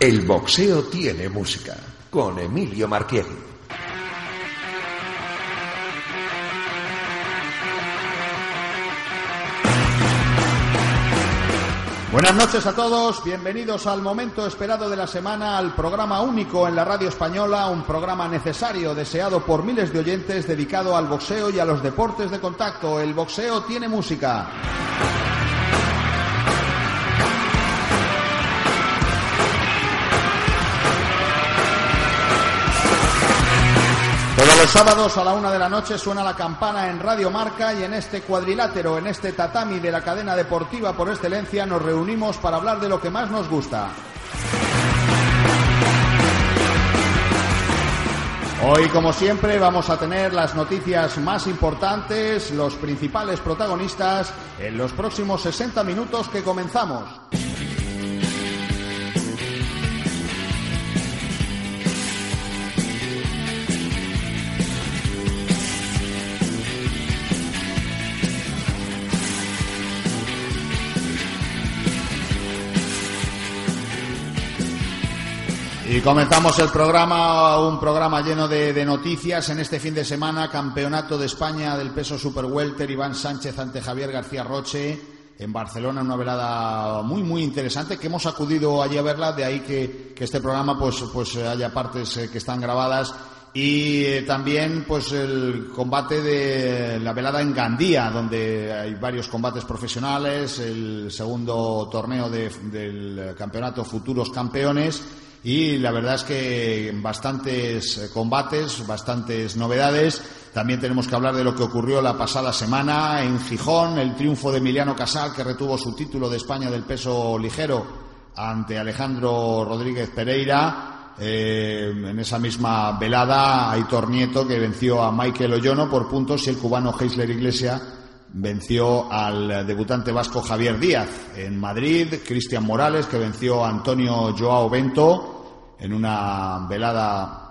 El boxeo tiene música con Emilio Marquieri. Buenas noches a todos, bienvenidos al momento esperado de la semana, al programa único en la radio española, un programa necesario, deseado por miles de oyentes, dedicado al boxeo y a los deportes de contacto. El boxeo tiene música. Los sábados a la una de la noche suena la campana en Radio Marca y en este cuadrilátero, en este tatami de la cadena deportiva por excelencia, nos reunimos para hablar de lo que más nos gusta. Hoy, como siempre, vamos a tener las noticias más importantes, los principales protagonistas, en los próximos 60 minutos que comenzamos. Y comenzamos el programa, un programa lleno de, noticias. En este fin de semana, Campeonato de España del peso super welter, Iván Sánchez ante Javier García Roche en Barcelona, una velada muy muy interesante que hemos acudido allí a verla, de ahí que, este programa pues, pues haya partes eh, que están grabadas. Y eh, también pues el combate de la velada en Gandía, donde hay varios combates profesionales, el segundo torneo del campeonato Futuros Campeones y la verdad es que bastantes eh, combates, bastantes novedades. También tenemos que hablar de lo que ocurrió la pasada semana en Gijón, el triunfo de Emiliano Casal, que retuvo su título de España del peso ligero ante Alejandro Rodríguez Pereira. Eh, en esa misma velada, Aitor Nieto, que venció a Michael Oyono por puntos, y el cubano Heisler Iglesia venció al debutante vasco Javier Díaz. En Madrid, Cristian Morales, que venció a Antonio Joao Bento en una velada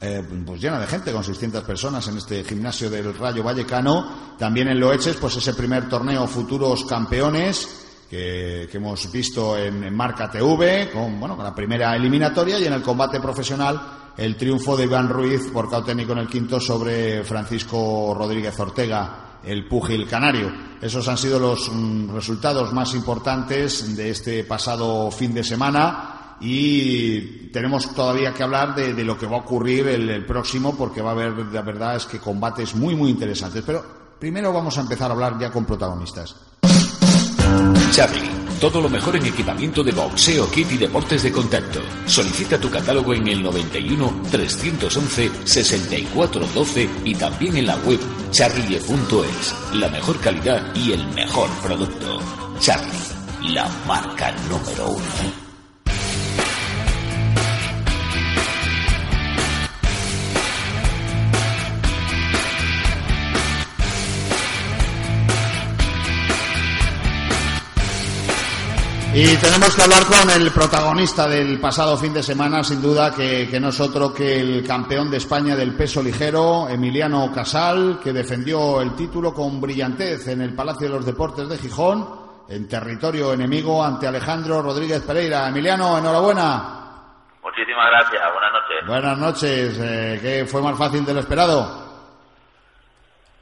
eh, pues llena de gente, con 600 personas en este gimnasio del Rayo Vallecano. También en Loeches, pues ese primer torneo Futuros Campeones que, hemos visto en, Marca TV, con, bueno, con la primera eliminatoria y en el combate profesional el triunfo de Iván Ruiz por cauténico en el quinto sobre Francisco Rodríguez Ortega, el púgil canario. Esos han sido los mm, resultados más importantes de este pasado fin de semana y tenemos todavía que hablar de, lo que va a ocurrir el, próximo porque va a haber, la verdad es que combates muy, muy interesantes. Pero primero vamos a empezar a hablar ya con protagonistas. Charlie, todo lo mejor en equipamiento de boxeo, kit y deportes de contacto. Solicita tu catálogo en el 91 311 6412 y también en la web charlie.es. La mejor calidad y el mejor producto. Charlie, la marca número uno. Y tenemos que hablar con el protagonista del pasado fin de semana, sin duda, que, no es otro que el campeón de España del peso ligero, Emiliano Casal, que defendió el título con brillantez en el Palacio de los Deportes de Gijón, en territorio enemigo, ante Alejandro Rodríguez Pereira. Emiliano, enhorabuena. Muchísimas gracias, buenas noches. Buenas noches, eh, ¿qué fue más fácil de lo esperado?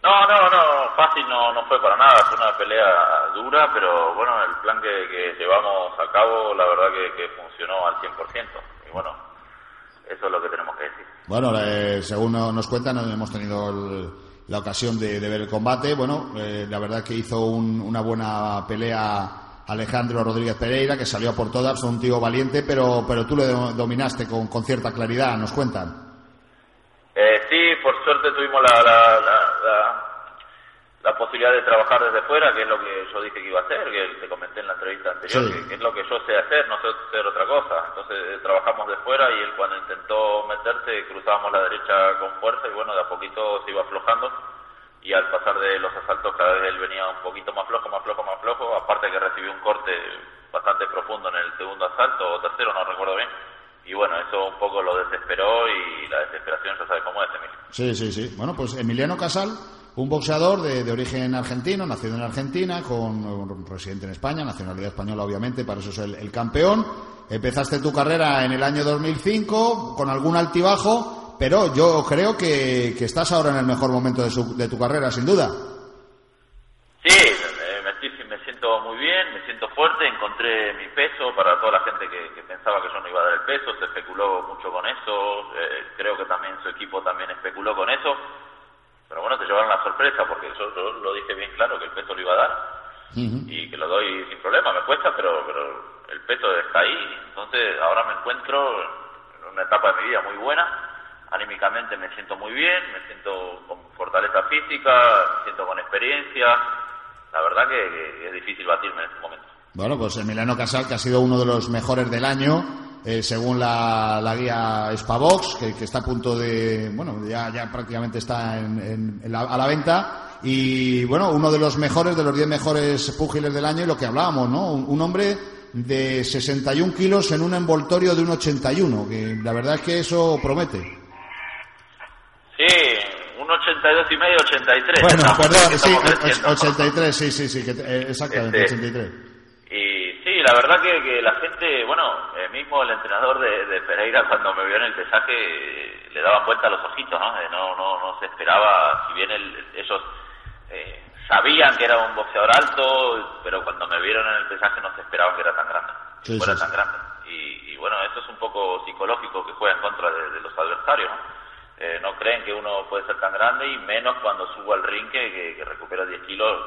No, no, no, fácil no, no fue para nada, fue una pelea dura, pero bueno, el plan que, llevamos a cabo, la verdad que, funcionó al 100%. Y bueno, eso es lo que tenemos que decir. Bueno, eh, según nos cuentan, hemos tenido la ocasión de, ver el combate. Bueno, eh, la verdad que hizo una buena pelea Alejandro Rodríguez Pereira, que salió por todas, un tío valiente, pero, pero tú le dominaste con, con cierta claridad, nos cuentan. Eh, sí, por suerte tuvimos la, la, la posibilidad de trabajar desde fuera, que es lo que yo dije que iba a hacer, que te comenté en la entrevista anterior, que, es lo que yo sé hacer, no sé hacer otra cosa. Entonces eh, trabajamos de fuera y él cuando intentó meterse cruzábamos la derecha con fuerza y bueno, de a poquito se iba aflojando y al pasar de los asaltos cada vez él venía un poquito más flojo, más flojo, más flojo, aparte que recibió un corte bastante profundo en el segundo asalto o tercero, no recuerdo bien. Y bueno, eso un poco lo desesperó y la desesperación ya sabe cómo es, Emilio. Sí, sí, sí. Bueno, pues Emiliano Casal un boxeador de, origen argentino, nacido en Argentina, con residente en España, nacionalidad española obviamente, para eso es el, campeón. Empezaste tu carrera en el año 2005 con algún altibajo, pero yo creo que, estás ahora en el mejor momento de, tu carrera, sin duda. Sí, me, siento muy bien, me siento fuerte, encontré mi peso para toda la gente que, pensaba que yo no iba a dar el peso, se especuló mucho con eso, eh, creo que también su equipo también especuló con eso pero bueno, te llevaron la sorpresa porque yo, lo dije bien claro que el peso lo iba a dar y que lo doy sin problema. Me cuesta, pero, pero el peso está ahí. Entonces ahora me encuentro en una etapa de mi vida muy buena. Anímicamente me siento muy bien, me siento con fortaleza física, me siento con experiencia. La verdad que, es difícil batirme en este momento. Bueno, pues Emiliano Casal, que ha sido uno de los mejores del año, eh, según la, guía Spavox, que, que, está a punto de, bueno, ya, ya prácticamente está en, a la venta. Y bueno, uno de los mejores, de los 10 mejores púgiles del año, y lo que hablábamos, ¿no? Un, hombre de 61 kilos en un envoltorio de un 81, que la verdad es que eso promete. Sí, un 82 y medio, 83. Bueno, perdón, sí, 83, sí, sí, sí, eh, exactamente, 83. Este, Sí, la verdad que, la gente, bueno, eh, mismo el entrenador de, Pereira cuando me vio en el pesaje eh, le daban vuelta a los ojitos, ¿no? Eh, no, no, no se esperaba, si bien ellos sabían que era un boxeador alto, pero cuando me vieron en el pesaje no se esperaban que era tan grande, que fuera tan grande. Y, bueno, eso es un poco psicológico que juega en contra de, los adversarios, ¿no? No creen que uno puede ser tan grande y menos cuando subo al ring que, recupera 10 kilos,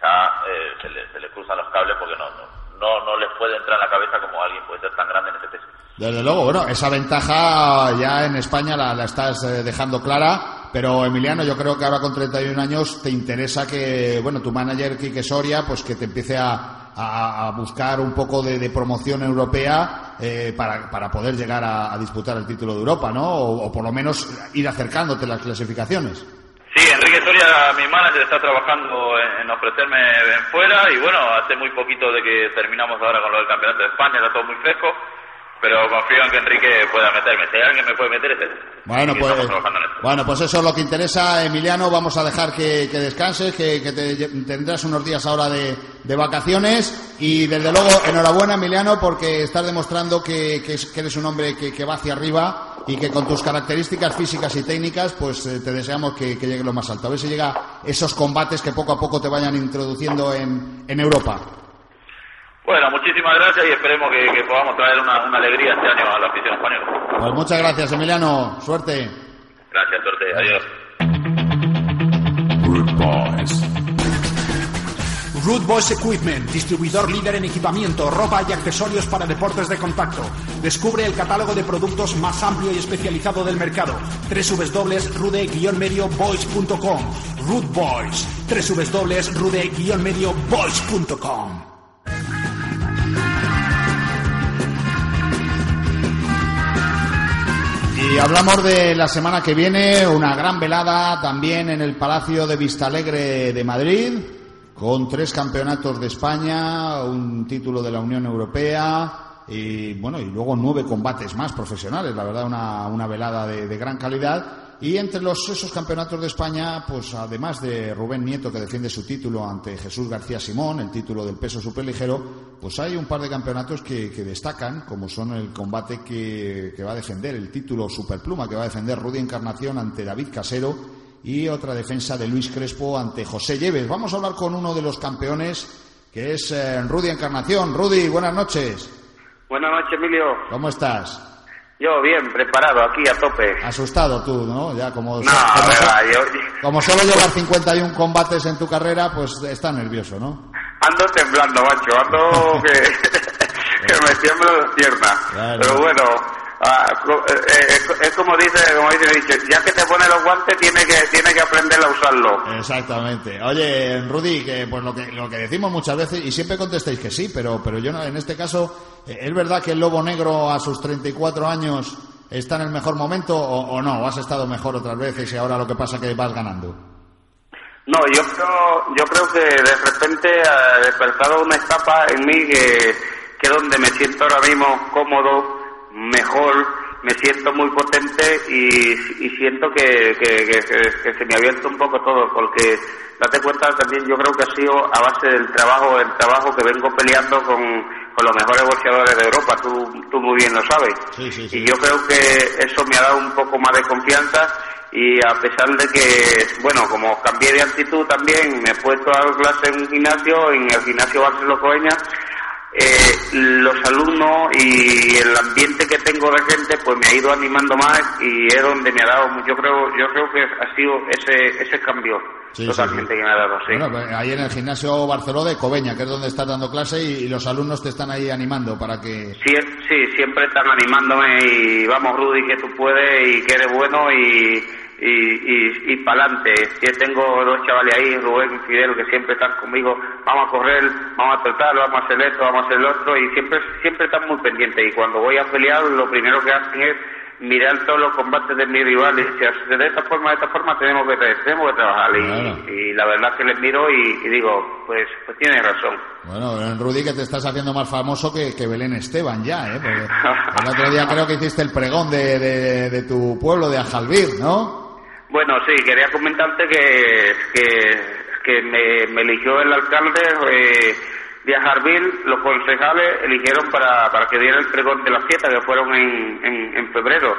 ya se le, se, le, cruzan los cables porque no, no no, no les puede entrar en la cabeza como alguien puede ser tan grande en ese peso. Desde luego, bueno, esa ventaja ya en España la, la estás eh, dejando clara, pero Emiliano, yo creo que ahora con 31 años te interesa que, bueno, tu manager Quique Soria, pues que te empiece a, a, buscar un poco de, promoción europea eh, para, para, poder llegar a, disputar el título de Europa, ¿no? O, o por lo menos ir acercándote las clasificaciones. Sí, Enrique Soria, mi manager, está trabajando en, ofrecerme en fuera y bueno, hace muy poquito de que terminamos ahora con lo del Campeonato de España, está todo muy fresco, pero confío en que Enrique pueda meterme. Si alguien me puede meter, es él. Bueno, pues, bueno, pues eso es lo que interesa, Emiliano. Vamos a dejar que, descanses, que, tendrás unos días ahora de, vacaciones y desde luego enhorabuena, Emiliano, porque estás demostrando que, que eres un hombre que va hacia arriba y que con tus características físicas y técnicas, pues eh, te deseamos que, llegue lo más alto. A ver si llega esos combates que poco a poco te vayan introduciendo en, en Europa. Bueno, muchísimas gracias y esperemos que, podamos traer una, una, alegría este año a la afición española. Pues muchas gracias, Emiliano. Suerte. Gracias, suerte. Adiós. Root Boys Equipment, distribuidor líder en equipamiento, ropa y accesorios para deportes de contacto. Descubre el catálogo de productos más amplio y especializado del mercado. www.rude-medioboys.com Root Boys. www.rude-medioboys.com Y hablamos de la semana que viene, una gran velada también en el Palacio de Vistalegre de Madrid con tres campeonatos de España, un título de la Unión Europea y bueno y luego nueve combates más profesionales, la verdad una, una velada de, gran calidad. Y entre los, esos campeonatos de España, pues además de Rubén Nieto que defiende su título ante Jesús García Simón, el título del peso superligero, pues hay un par de campeonatos que, destacan, como son el combate que, que va a defender el título superpluma, que va a defender Rudy Encarnación ante David Casero y otra defensa de Luis Crespo ante José Lleves. Vamos a hablar con uno de los campeones, que es eh, Rudy Encarnación. Rudy, buenas noches. Buenas noches, Emilio. ¿Cómo estás? Yo bien, preparado, aquí a tope. Asustado tú, ¿no? Ya como, no, verdad, yo... como solo llevar 51 combates en tu carrera, pues está nervioso, ¿no? Ando temblando, macho, ando que, que me tiemblo las piernas. Pero bueno, ah, eh, eh, es como dice, como dice, ya que te pone los guantes, tiene que, tiene que aprender a usarlo. Exactamente. Oye, Rudy, que pues lo que, lo que decimos muchas veces, y siempre contestáis que sí, pero, pero yo no, en este caso, eh, ¿es verdad que el Lobo Negro a sus 34 años está en el mejor momento o, o no? ¿O has estado mejor otras veces y ahora lo que pasa es que vas ganando? No, yo creo, yo creo que de repente ha despertado una etapa en mí que, que donde me siento ahora mismo cómodo, mejor, me siento muy potente y, siento que, que, se me ha abierto un poco todo, porque date cuenta también yo creo que ha sido a base del trabajo, el trabajo que vengo peleando con, con los mejores boxeadores de Europa, tú, tú muy bien lo sabes. Y yo creo que eso me ha dado un poco más de confianza y a pesar de que, bueno, como cambié de actitud también, me he puesto a dar clase en un gimnasio, en el gimnasio Barcelona Coeña, eh, los alumnos y el ambiente que tengo de gente pues me ha ido animando más y es donde me ha dado yo creo yo creo que ha sido ese ese cambio totalmente que me ha dado sí. bueno pues ahí en el gimnasio Barcelona de Coveña que es donde estás dando clase y, los alumnos te están ahí animando para que sí sí siempre están animándome y vamos Rudy que tú puedes y que eres bueno y y, y, y para adelante. Yo tengo dos chavales ahí, Rubén y Fidel, que siempre están conmigo, vamos a correr, vamos a tratar, vamos a hacer esto, vamos a hacer lo otro, y siempre, siempre están muy pendientes. Y cuando voy a pelear, lo primero que hacen es mirar todos los combates de mi rival y decir, de esta forma, de esta forma tenemos que, tenemos que trabajar. Y, la verdad que les miro y, digo, pues, pues tiene razón. Bueno, Rudy, que te estás haciendo más famoso que, que Belén Esteban ya, ¿eh? Porque el otro día creo que hiciste el pregón de, de, de tu pueblo, de Ajalbir, ¿no? Bueno, sí, quería comentarte que, que, me, eligió el alcalde eh, de Ajarbil, los concejales eligieron para, para que diera el pregón de la fiesta, que fueron en, en, febrero.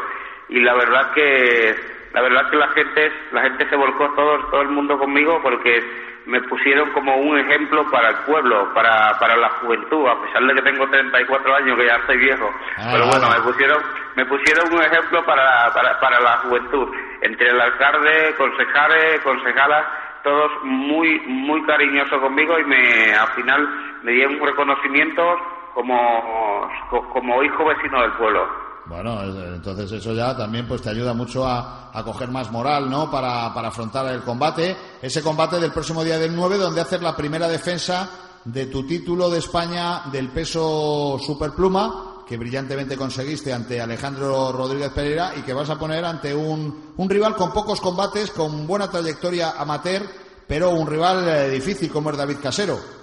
Y la verdad que la verdad que la gente la gente se volcó todo todo el mundo conmigo porque me pusieron como un ejemplo para el pueblo, para, para la juventud, a pesar de que tengo 34 años, que ya estoy viejo. Ah, Pero bueno, me pusieron, me pusieron un ejemplo para, para, para la juventud. Entre el alcalde, concejales, concejalas, todos muy, muy cariñosos conmigo y me, al final me dieron un reconocimiento como, como hijo vecino del pueblo. Bueno, entonces eso ya también pues te ayuda mucho a, a coger más moral, ¿no? Para, para, afrontar el combate. Ese combate del próximo día del 9, donde haces la primera defensa de tu título de España del peso superpluma, que brillantemente conseguiste ante Alejandro Rodríguez Pereira y que vas a poner ante un, un rival con pocos combates, con buena trayectoria amateur, pero un rival eh, difícil como es David Casero.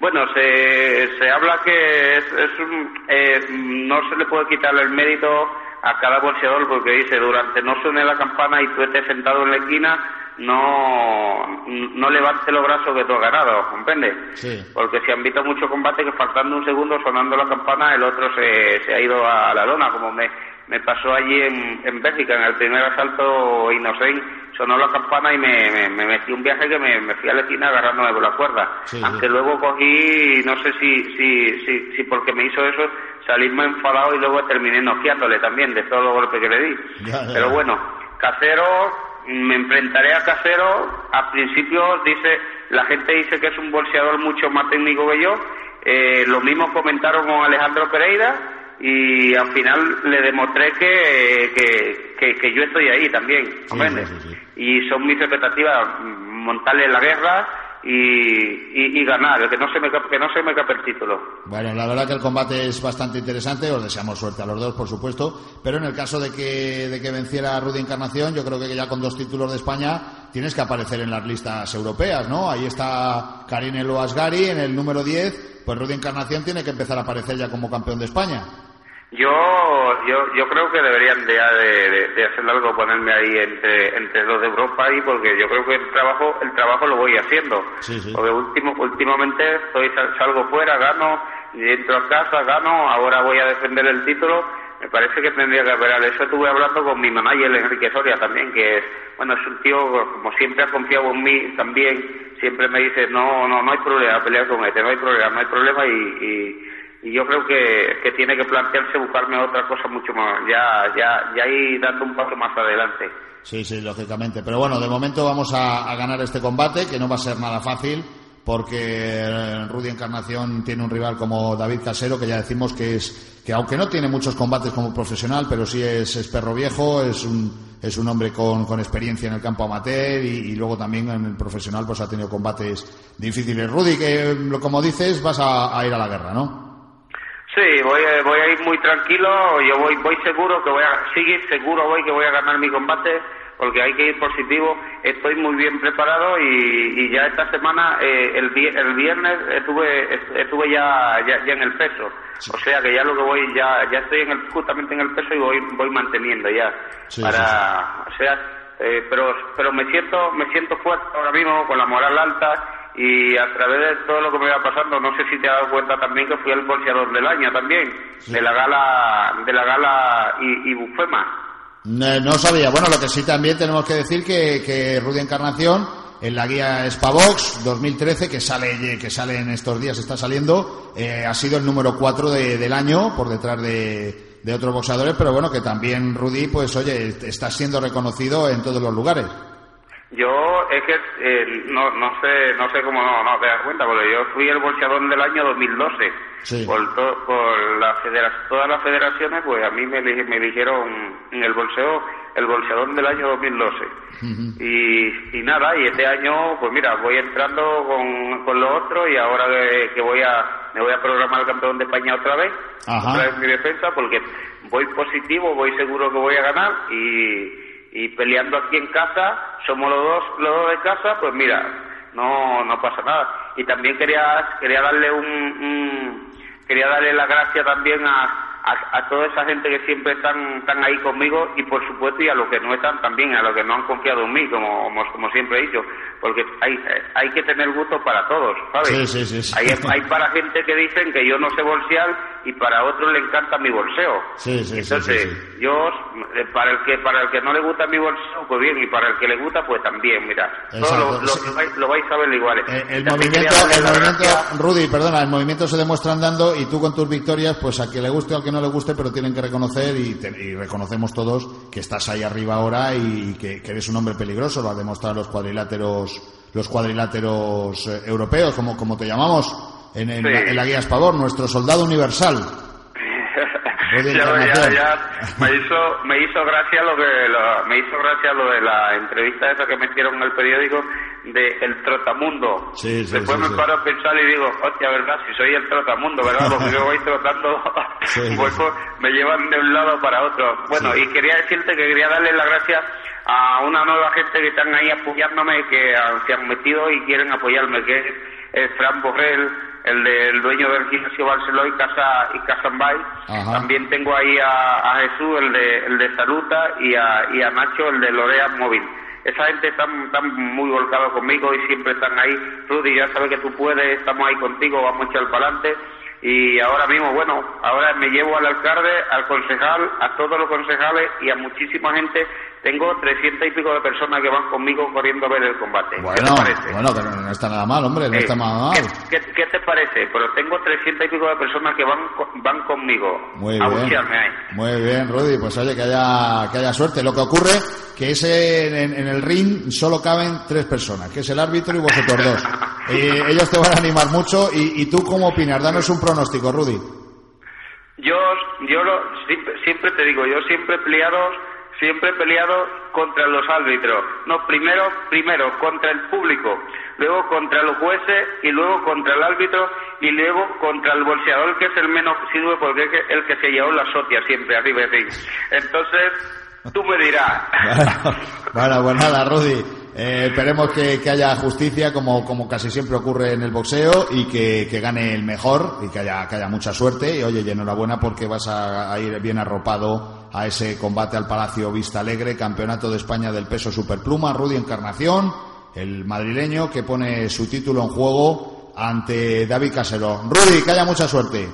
Bueno, se, se habla que es, un, eh, no se le puede quitar el mérito a cada boxeador porque dice, durante no suene la campana y tú estés sentado en la esquina, no, no levante los brazos que tú has ganado, ¿comprende? Porque se han visto muchos combates que faltando un segundo sonando la campana el otro se, se ha ido a la lona, como me, me pasó allí en, en Bélgica, en el primer asalto inocente, sonó la campana y me, me, metí un viaje que me, fui a la esquina agarrándome por la cuerda. Aunque luego cogí, no sé si, si, si, si porque me hizo eso, salirme enfadado y luego terminé noqueándole también de todos los golpes que le di. Pero bueno, Casero, me enfrentaré a Casero. Al principio dice, la gente dice que es un bolseador mucho más técnico que yo. Eh, lo mismo comentaron con Alejandro Pereira y al final le demostré que, que, que, yo estoy ahí también, Y son mis expectativas montarle la guerra y, y, ganar, que no, se me, que no se me cape el título. Bueno, la verdad que el combate es bastante interesante, os deseamos suerte a los dos, por supuesto, pero en el caso de que, de que venciera Rudy Encarnación, yo creo que ya con dos títulos de España tienes que aparecer en las listas europeas, ¿no? Ahí está Karine Loasgari en el número 10, pues Rudy Encarnación tiene que empezar a aparecer ya como campeón de España. Yo, yo, yo creo que deberían ya de, de, hacer algo, ponerme ahí entre, entre los de Europa y porque yo creo que el trabajo, el trabajo lo voy haciendo. Porque último, últimamente estoy, salgo fuera, gano, entro a casa, gano, ahora voy a defender el título. Me parece que tendría que haber, eso estuve hablando con mi manager Enrique Soria también, que es, bueno, es un tío, como siempre ha confiado en mí también, siempre me dice, no, no, no hay problema, pelear con este, no hay problema, no hay problema y y yo creo que, que, tiene que plantearse buscarme otra cosa mucho más, ya, ya, ya ir dando un paso más adelante. Sí, sí, lógicamente. Pero bueno, de momento vamos a, ganar este combate, que no va a ser nada fácil, porque Rudy Encarnación tiene un rival como David Casero, que ya decimos que es que aunque no tiene muchos combates como profesional, pero sí es, es perro viejo, es un, es un hombre con, con experiencia en el campo amateur y, luego también en el profesional pues ha tenido combates difíciles. Rudy, que como dices, vas a, ir a la guerra, ¿no? Sí, voy, voy a ir muy tranquilo, yo voy, voy seguro que voy a, seguir seguro voy que voy a ganar mi combate porque hay que ir positivo. Estoy muy bien preparado y, ya esta semana, eh, el, el viernes, estuve, estuve ya, ya, en el peso. O sea que ya lo que voy, ya, ya estoy en el, justamente en el peso y voy, voy manteniendo ya. para, o sea, eh, pero, pero me siento, me siento fuerte ahora mismo con la moral alta y a través de todo lo que me va pasando, no sé si te has dado cuenta también que fui el bolseador del año también, de la gala, de la gala y, y Bufema. No, sabía. Bueno, lo que sí también tenemos que decir que, que Rudy Encarnación en la guía Spavox 2013 que sale que sale en estos días está saliendo eh, ha sido el número 4 del año por detrás de, de otros boxeadores pero bueno que también Rudy pues oye está siendo reconocido en todos los lugares yo es que eh, no, no sé no sé cómo no, no te das cuenta porque yo fui el boxeador del año 2012 por, por la todas las federaciones pues a mí me, me eligieron en el bolseo el bolseador del año 2012 y, y nada y este año pues mira voy entrando con, con lo otro y ahora que, voy a me voy a programar el campeón de España otra vez otra vez mi defensa porque voy positivo voy seguro que voy a ganar y y peleando aquí en casa, somos los dos, los dos de casa, pues mira, no, no pasa nada. Y también quería, quería darle un, quería darle la gracia también a, a, toda esa gente que siempre están, están ahí conmigo y por supuesto y a los que no están también, a los que no han confiado en mí, como, como, siempre he dicho, porque hay, hay que tener gusto para todos, ¿sabes? Sí, sí, sí, hay, hay, para gente que dicen que yo no sé bolsear y para otros le encanta mi bolseo. Entonces, yo, eh, para el que para el que no le gusta mi bolseo, pues bien, y para el que le gusta, pues también, mira, todo lo, vais, a ver igual. Eh, el, movimiento, el movimiento Rudy, perdona, el movimiento se demuestra andando y tú con tus victorias, pues a que le guste o a que no le guste, pero tienen que reconocer y, reconocemos todos que estás ahí arriba ahora y que, eres un hombre peligroso, lo ha demostrado los cuadriláteros, los cuadriláteros eh, europeos, como, como te llamamos, en, en, la, guía nuestro soldado universal. ya, ya, me hizo me hizo gracia lo que me hizo gracia lo de la entrevista esa que metieron en el periódico de el trotamundo. Después me paro a pensar y digo hostia verdad si soy el trotamundo verdad porque yo voy trotando pues, me llevan de un lado para otro bueno y quería decirte que quería darle las gracias a una nueva gente que están ahí apoyándome que se han metido y quieren apoyarme que es Fran Borrell el del dueño del gimnasio Barceló y Casa y Casambay. También tengo ahí a, Jesús, el de, el de Saluta, y a, y a Nacho, el de Lorea Móvil. Esa gente está, muy volcada conmigo y siempre están ahí. Rudy, ya sabes que tú puedes, estamos ahí contigo, vamos a echar para adelante. Y ahora mismo, bueno, ahora me llevo al alcalde, al concejal, a todos los concejales y a muchísima gente tengo trescientas y pico de personas que van conmigo corriendo a ver el combate. Bueno, ¿Qué te parece? bueno, pero no está nada mal, hombre, no está nada mal. ¿qué, ¿qué, te parece? Pero tengo trescientas y pico de personas que van van conmigo Muy a bien. Ahí. Muy bien, Rudy, pues oye, que haya, que haya suerte. Lo que ocurre que ese en, el ring solo caben tres personas, que es el árbitro y vosotros dos. ellos te van a animar mucho. ¿Y, y tú cómo opinas? Danos un pronóstico, Rudy. Yo, yo lo, siempre, te digo, yo siempre he peleado siempre he peleado contra los árbitros. No, primero, primero contra el público, luego contra los jueces y luego contra el árbitro y luego contra el bolseador que es el menos sirve porque es el que se llevó la sotia siempre arriba de ti. Entonces, tú me dirás. bueno, pues nada, Rudy. Eh, esperemos que, haya justicia, como, como casi siempre ocurre en el boxeo, y que, gane el mejor y que haya, que haya mucha suerte. Y oye, y enhorabuena porque vas a, ir bien arropado a ese combate al Palacio Vista Alegre, Campeonato de España del peso superpluma, Rudy Encarnación, el madrileño que pone su título en juego ante David Casero. Rudy, que haya mucha suerte.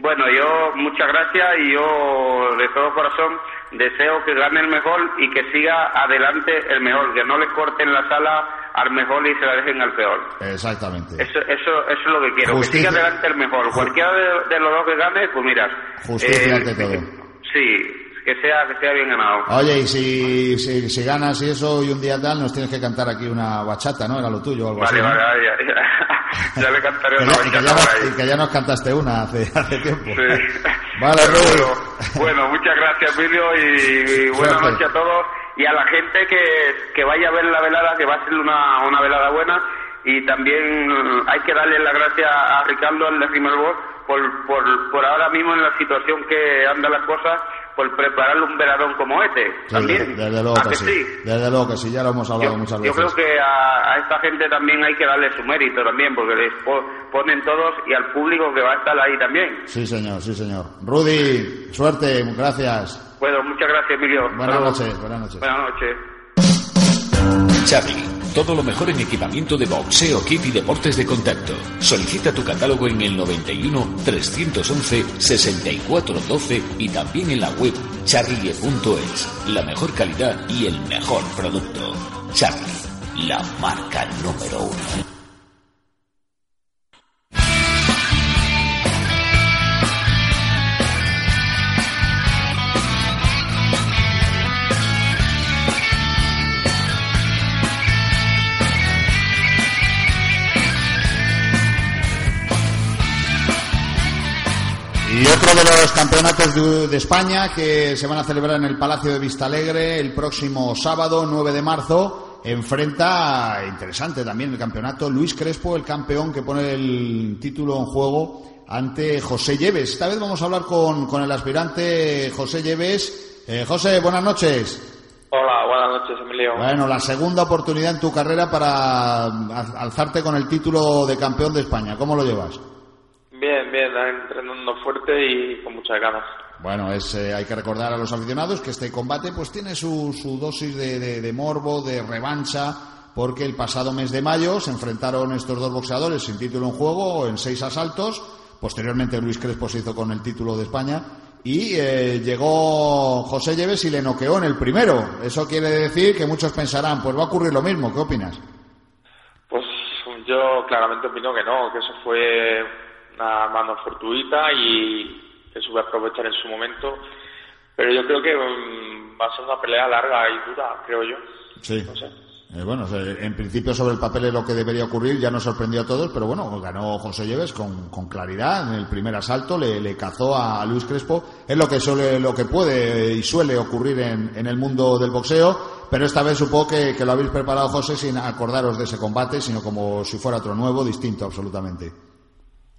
Bueno, yo muchas gracias y yo de todo corazón deseo que gane el mejor y que siga adelante el mejor, que no le corten la sala al mejor y se la dejen al peor. Exactamente. Eso, eso, eso es lo que quiero, que siga adelante el mejor. Cualquiera de, los dos que gane, pues mira. Justicia ante todo. Sí, que sea, que sea bien ganado. Oye, y si, si, ganas y eso y un día tal, nos tienes que cantar aquí una bachata, ¿no? Era lo tuyo o algo así. Vale, vale, ya, ya, le cantaré una bachata. Y que ya nos cantaste una hace, hace tiempo. Sí. Vale, bueno, bueno, muchas gracias, Emilio, y, buenas noches a todos. Y a la gente que, que vaya a ver la velada, que va a ser una, una velada buena. Y también hay que darle las gracias a Ricardo, el de Rimelbos, por, por, por ahora mismo en la situación que anda las cosas, por prepararle un veradón como este. también. Desde luego que, sí. Desde luego que sí, ya lo hemos hablado muchas veces. Yo creo que a, esta gente también hay que darle su mérito también, porque les ponen todos y al público que va a estar ahí también. Sí, señor, sí, señor. Rudy, suerte, gracias. Bueno, muchas gracias, Emilio. Buenas noches, buenas noches. Buenas noches. Xavi, todo lo mejor en equipamiento de boxeo, kit y deportes de contacto. Solicita tu catálogo en el 91 311 6412 y también en la web charlie.es. La mejor calidad y el mejor producto. Charlie, la marca número uno. Los campeonatos de, España que se van a celebrar en el Palacio de Vistalegre el próximo sábado 9 de marzo enfrenta, interesante también el campeonato, Luis Crespo, el campeón que pone el título en juego ante José Lleves. Esta vez vamos a hablar con, con el aspirante José Lleves. Eh, José, buenas noches. Hola, buenas noches, Emilio. Bueno, la segunda oportunidad en tu carrera para alzarte con el título de campeón de España. ¿Cómo lo llevas? Bien, bien, entrenando fuerte y con muchas ganas. Bueno, es, eh, hay que recordar a los aficionados que este combate pues tiene su, su dosis de, de, morbo, de revancha, porque el pasado mes de mayo se enfrentaron estos dos boxeadores sin título en juego en seis asaltos. Posteriormente Luis Crespo se hizo con el título de España y eh, llegó José Lleves y le noqueó en el primero. Eso quiere decir que muchos pensarán, pues va a ocurrir lo mismo. ¿Qué opinas? Pues yo claramente opino que no, que eso fue una mano fortuita y que supe aprovechar en su momento. Pero yo creo que mm, va a ser una pelea larga y dura, creo yo. Sí. Eh, bueno, en principio sobre el papel es lo que debería ocurrir, ya nos sorprendió a todos, pero bueno, ganó José Lleves con, con claridad en el primer asalto, le, le, cazó a Luis Crespo, es lo que suele, lo que puede y suele ocurrir en, en el mundo del boxeo, pero esta vez supongo que, que lo habéis preparado José sin acordaros de ese combate, sino como si fuera otro nuevo, distinto absolutamente.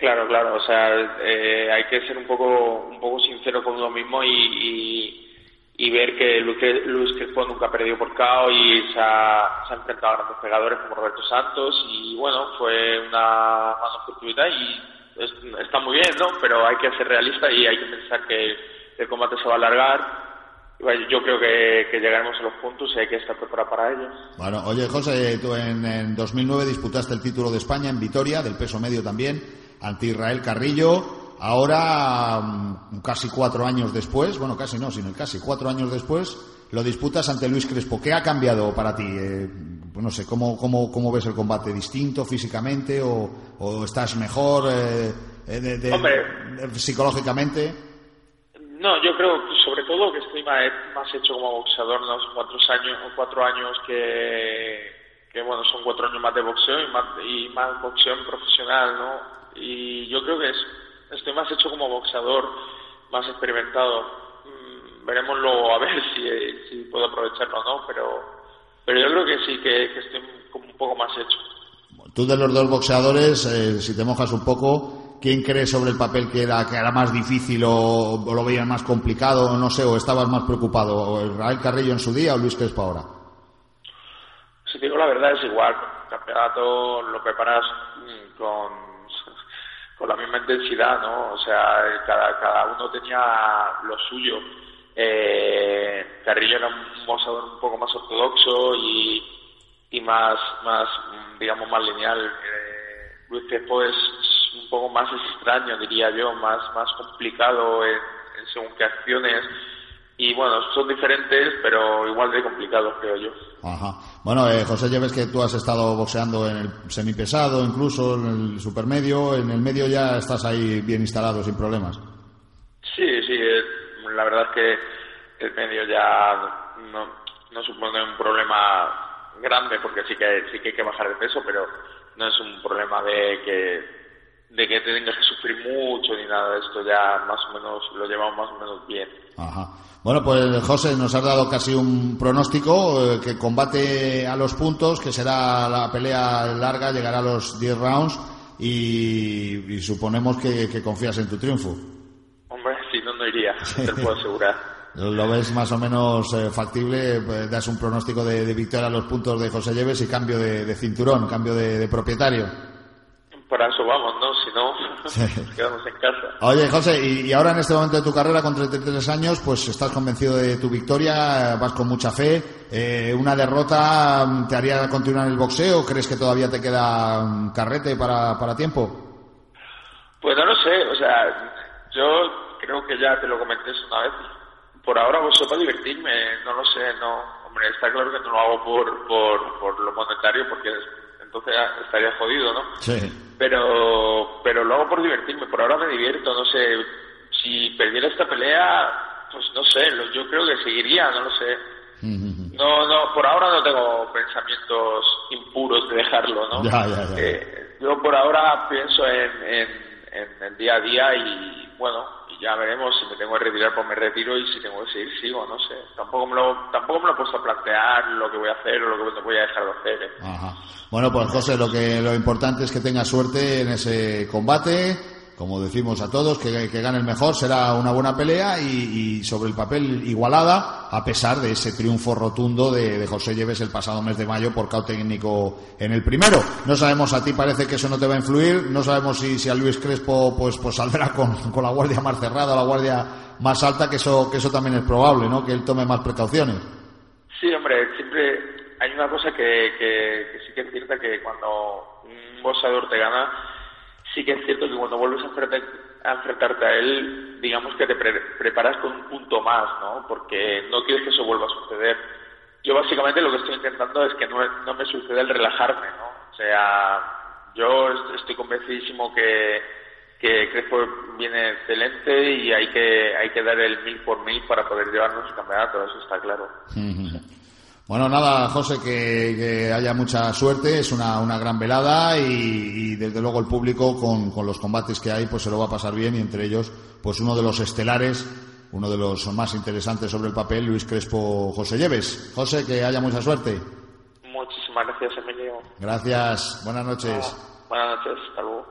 Claro, claro, o sea, eh, hay que ser un poco, un poco sincero con uno mismo y, y, ver que Luis Crespo nunca ha perdido por KO y se ha, enfrentado a grandes pegadores como Roberto Santos y bueno, fue una mano oportunidad y está muy bien, ¿no? Pero hay que ser realista y hay que pensar que el combate se va a alargar yo creo que, llegaremos a los puntos y hay que estar preparado para ello. Bueno, oye José, tú en, en 2009 disputaste el título de España en Vitoria, del peso medio también ante Israel Carrillo. Ahora, mm, casi cuatro años después, bueno, casi no, sino casi cuatro años después, lo disputas ante Luis Crespo. ¿Qué ha cambiado para ti? Eh, no sé, ¿cómo, cómo, ¿cómo ves el combate? ¿Distinto físicamente o, o estás mejor eh, eh, psicológicamente? No, yo creo sobre todo que estoy más, más hecho como boxeador en los cuatro años, cuatro años que, que bueno, son cuatro años más de boxeo y más, y más boxeo profesional, ¿no? Y yo creo que es, estoy más hecho como boxeador, más experimentado. Mm, veremos luego a ver si, si puedo aprovecharlo o no, pero, pero yo creo que sí, que, estoy como un poco más hecho. Tú de los dos boxeadores, eh, si te mojas un poco, ¿quién crees sobre el papel que era, que era más difícil o, lo veías más complicado, no sé, o estabas más preocupado? ¿O Israel Carrillo en su día o Luis Crespo ahora? Si digo la verdad, es igual. El campeonato lo preparas mm, con con la misma intensidad, ¿no? O sea, cada, cada uno tenía lo suyo. Eh, Carrillo era un boxeador un poco más ortodoxo y, y más, más, digamos, más lineal. Eh, Luis Crespo es un poco más extraño, diría yo, más, más complicado en, en según qué acciones y bueno, son diferentes, pero igual de complicados, creo yo. Ajá. Bueno, eh, José, ya ves que tú has estado boxeando en el semipesado, incluso en el supermedio. En el medio ya estás ahí bien instalado, sin problemas. Sí, sí. Eh, la verdad es que el medio ya no, no supone un problema grande, porque sí que, sí que hay que bajar de peso, pero no es un problema de que de que tengas que sufrir mucho ni nada de esto, ya más o menos lo llevamos más o menos bien. Ajá. Bueno, pues José, nos has dado casi un pronóstico eh, que combate a los puntos, que será la pelea larga, llegará a los 10 rounds y, suponemos que, confías en tu triunfo. Hombre, si no, no iría, te lo puedo asegurar. ¿Lo ves más o menos eh, factible? Pues, das un pronóstico de, victoria a los puntos de José Lleves y cambio de, cinturón, cambio de propietario para eso vamos, ¿no? Si no, nos quedamos en casa. Oye, José, y, ahora en este momento de tu carrera, con 33 años, pues estás convencido de tu victoria, vas con mucha fe. Eh, ¿Una derrota mm, te haría continuar el boxeo? ¿Crees que todavía te queda un carrete para, para tiempo? Pues no lo sé, o sea, yo creo que ya te lo comenté una vez. Por ahora, pues para divertirme, no lo sé, no. Hombre, está claro que no lo hago por, por, por lo monetario, porque entonces estaría jodido, ¿no? Sí. Pero, pero lo hago por divertirme, por ahora me divierto, no sé, si perdiera esta pelea, pues no sé, yo creo que seguiría, no lo sé. No, no, por ahora no tengo pensamientos impuros de dejarlo, ¿no? Ya, ya, ya. Eh, yo por ahora pienso en, en, en el día a día y, bueno, ya veremos si me tengo que retirar pues me retiro y si tengo que seguir sigo no sé. Tampoco me lo tampoco me lo he puesto a plantear lo que voy a hacer o lo que voy a dejar de hacer ¿eh? bueno pues José lo que lo importante es que tengas suerte en ese combate como decimos a todos, que, gane el mejor, será una buena pelea y, sobre el papel igualada, a pesar de ese triunfo rotundo de, José Lleves el pasado mes de mayo por cao técnico en el primero. No sabemos, a ti parece que eso no te va a influir, no sabemos si, si a Luis Crespo pues, pues saldrá con, la guardia más cerrada, la guardia más alta, que eso, que eso también es probable, ¿no? Que él tome más precauciones. Sí, hombre, siempre hay una cosa que, que sí que es cierta, que cuando un boxeador te gana, sí que es cierto que cuando vuelves a, enfrentarte a él, digamos que te preparas con un punto más, ¿no? Porque no quieres que eso vuelva a suceder. Yo básicamente lo que estoy intentando es que no, no me suceda el relajarme, ¿no? O sea, yo estoy convencidísimo que, que Crespo viene excelente y hay que, hay que dar el mil por mil para poder llevarnos el campeonato, eso está claro. Bueno, nada, José, que, haya mucha suerte, es una, una gran velada y, desde luego el público con, con, los combates que hay pues se lo va a pasar bien y entre ellos pues uno de los estelares, uno de los más interesantes sobre el papel, Luis Crespo José Lleves. José, que haya mucha suerte. Muchísimas gracias, Emilio. Gracias, buenas noches. buenas noches, hasta luego.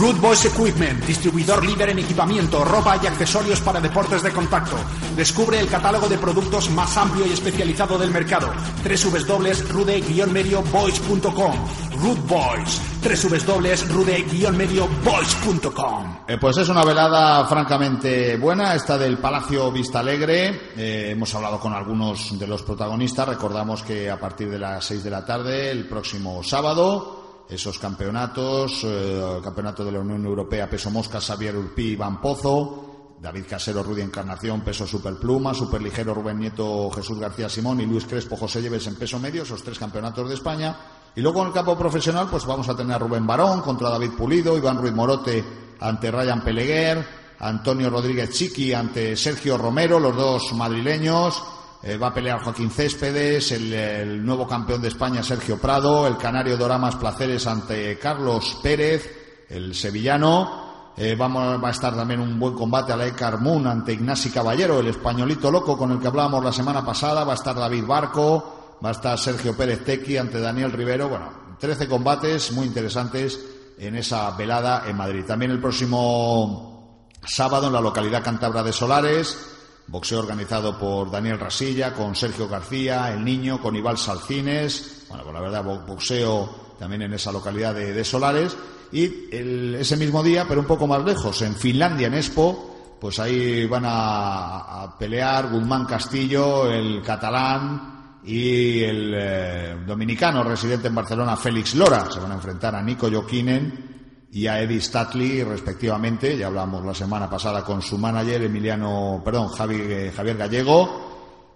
Root Boys Equipment, distribuidor líder en equipamiento, ropa y accesorios para deportes de contacto. Descubre el catálogo de productos más amplio y especializado del mercado. www.rude-medioboys.com Root Boys, www.rude-medioboys.com eh, Pues es una velada francamente buena, esta del Palacio Vista Alegre. Eh, hemos hablado con algunos de los protagonistas. Recordamos que a partir de las 6 de la tarde, el próximo sábado, esos campeonatos, eh, el campeonato de la Unión Europea, peso mosca, Xavier Urpí, Iván Pozo, David Casero, Rudy Encarnación, peso superpluma, superligero, Rubén Nieto, Jesús García Simón y Luis Crespo, José Lleves en peso medio, esos tres campeonatos de España. Y luego en el campo profesional, pues vamos a tener a Rubén Barón contra David Pulido, Iván Ruiz Morote ante Ryan Peleguer, Antonio Rodríguez Chiqui ante Sergio Romero, los dos madrileños, eh, va a pelear Joaquín Céspedes, el, nuevo campeón de España Sergio Prado, el canario Doramas Placeres ante Carlos Pérez, el sevillano. Eh, vamos, va a estar también un buen combate a la Moon ante Ignasi Caballero, el españolito loco con el que hablábamos la semana pasada. Va a estar David Barco, va a estar Sergio Pérez Tequi ante Daniel Rivero. Bueno, 13 combates muy interesantes en esa velada en Madrid. También el próximo sábado en la localidad cántabra de Solares boxeo organizado por Daniel Rasilla, con Sergio García, El Niño, con Ibal Salcines, bueno, pues la verdad, boxeo también en esa localidad de, Solares, y ese mismo día, pero un poco más lejos, en Finlandia, en Expo, pues ahí van a, pelear Guzmán Castillo, el catalán y el eh, dominicano residente en Barcelona, Félix Lora. Se van a enfrentar a Nico Jokinen y a Eddie Statley respectivamente. Ya hablamos la semana pasada con su manager Emiliano, perdón, eh, Javier Gallego.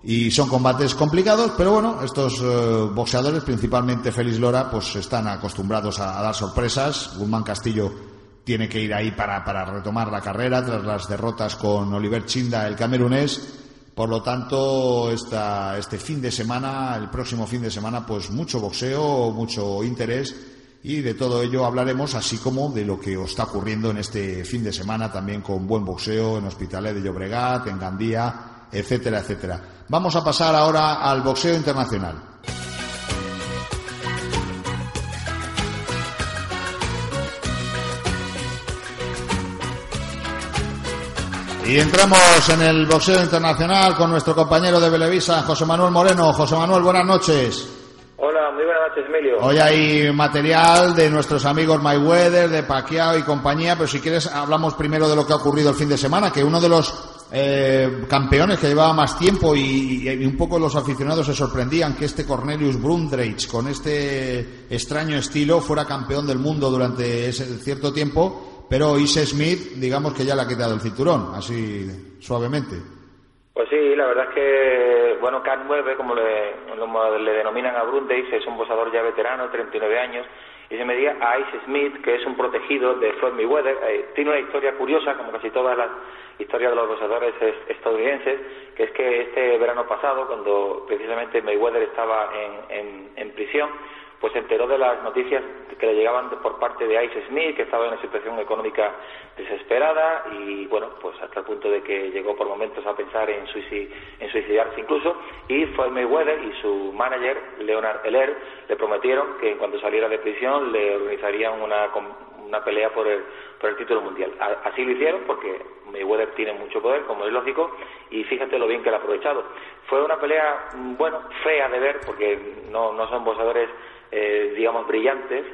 Y son combates complicados, pero bueno, estos eh, boxeadores, principalmente Félix Lora, pues están acostumbrados a, dar sorpresas. Guzmán Castillo tiene que ir ahí para, para retomar la carrera tras las derrotas con Oliver Chinda, el camerunés. Por lo tanto, esta, este fin de semana, el próximo fin de semana, pues mucho boxeo, mucho interés y de todo ello hablaremos, así como de lo que os está ocurriendo en este fin de semana también con buen boxeo en Hospitalet de Llobregat, en Gandía, etcétera, etcétera. Vamos a pasar ahora al boxeo internacional. Y entramos en el boxeo internacional con nuestro compañero de Belevisa, José Manuel Moreno. José Manuel, buenas noches. Hola, muy buenas noches, Emilio. Hoy hay material de nuestros amigos Mayweather, de Pacquiao y compañía, pero si quieres hablamos primero de lo que ha ocurrido el fin de semana, que uno de los eh, campeones que llevaba más tiempo y, un poco los aficionados se sorprendían que este Cornelius Brundage, con este extraño estilo, fuera campeón del mundo durante ese cierto tiempo pero Ise Smith, digamos que ya le ha quitado el cinturón, así suavemente. Pues sí, la verdad es que, bueno, K9, como le, le denominan a Brundage, es un boxeador ya veterano, 39 años, y se medía a Ice Smith, que es un protegido de Floyd Mayweather. Eh, tiene una historia curiosa, como casi todas las historias de los boxeadores estadounidenses, que es que este verano pasado, cuando precisamente Mayweather estaba en, en prisión, pues se enteró de las noticias que le llegaban por parte de Ice Smith, que estaba en una situación económica desesperada y bueno, pues hasta el punto de que llegó por momentos a pensar en, en suicidarse incluso y fue Mayweather y su manager Leonard Heller le prometieron que en cuanto saliera de prisión le organizarían una, una pelea por el, por el título mundial. Así lo hicieron porque Mayweather tiene mucho poder, como es lógico, y fíjate lo bien que lo ha aprovechado. Fue una pelea, bueno, fea de ver porque no, no son boxeadores eh, digamos, brillantes.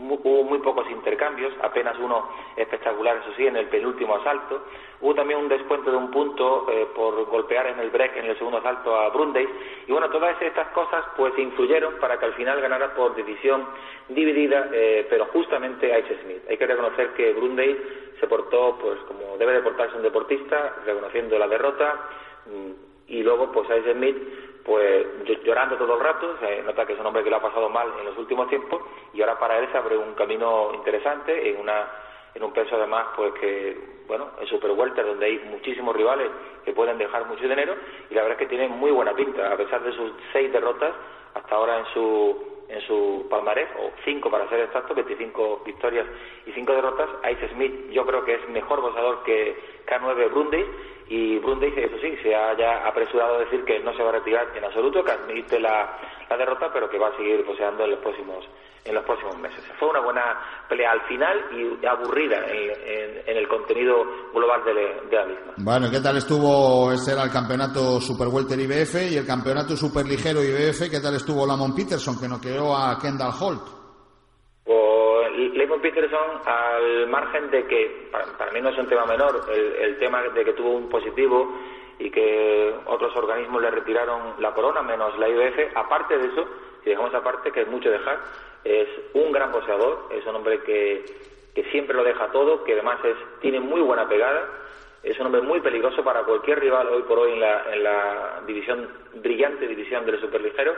Hubo muy pocos intercambios, apenas uno espectacular, eso sí, en el penúltimo asalto. Hubo también un descuento de un punto eh, por golpear en el break en el segundo asalto a Brundage. Y bueno, todas estas cosas pues influyeron para que al final ganara por decisión dividida, eh, pero justamente a H. Smith. Hay que reconocer que Brundage se portó pues como debe de portarse un deportista, reconociendo la derrota. Mm, y luego pues H. Smith pues llorando todo el rato, se nota que es un hombre que lo ha pasado mal en los últimos tiempos y ahora para él se abre un camino interesante en una en un peso además pues que bueno, en Super Welter donde hay muchísimos rivales que pueden dejar mucho dinero y la verdad es que tiene muy buena pinta, a pesar de sus seis derrotas hasta ahora en su en su palmarés, o cinco para ser exacto, 25 victorias y cinco derrotas. Ice Smith yo creo que es mejor boxeador que K9 Brundage y Brundage, eso sí, se haya apresurado a decir que no se va a retirar en absoluto, que admite la, la derrota, pero que va a seguir boxeando en los próximos en los próximos meses. Fue una buena pelea al final y aburrida en, en, el contenido global de, la misma. Bueno, ¿qué tal estuvo? Este era el campeonato Super Welter IBF y el campeonato Super Ligero IBF. ¿Qué tal estuvo Lamont Peterson, que quedó a Kendall Holt? Pues Lamont Peterson, al margen de que, para, mí no es un tema menor, el, el tema de que tuvo un positivo y que otros organismos le retiraron la corona, menos la IBF, aparte de eso, si dejamos aparte, que es mucho dejar, es un gran boxeador, es un hombre que, que siempre lo deja todo, que además es, tiene muy buena pegada, es un hombre muy peligroso para cualquier rival hoy por hoy en la, en la división, brillante división del superligero.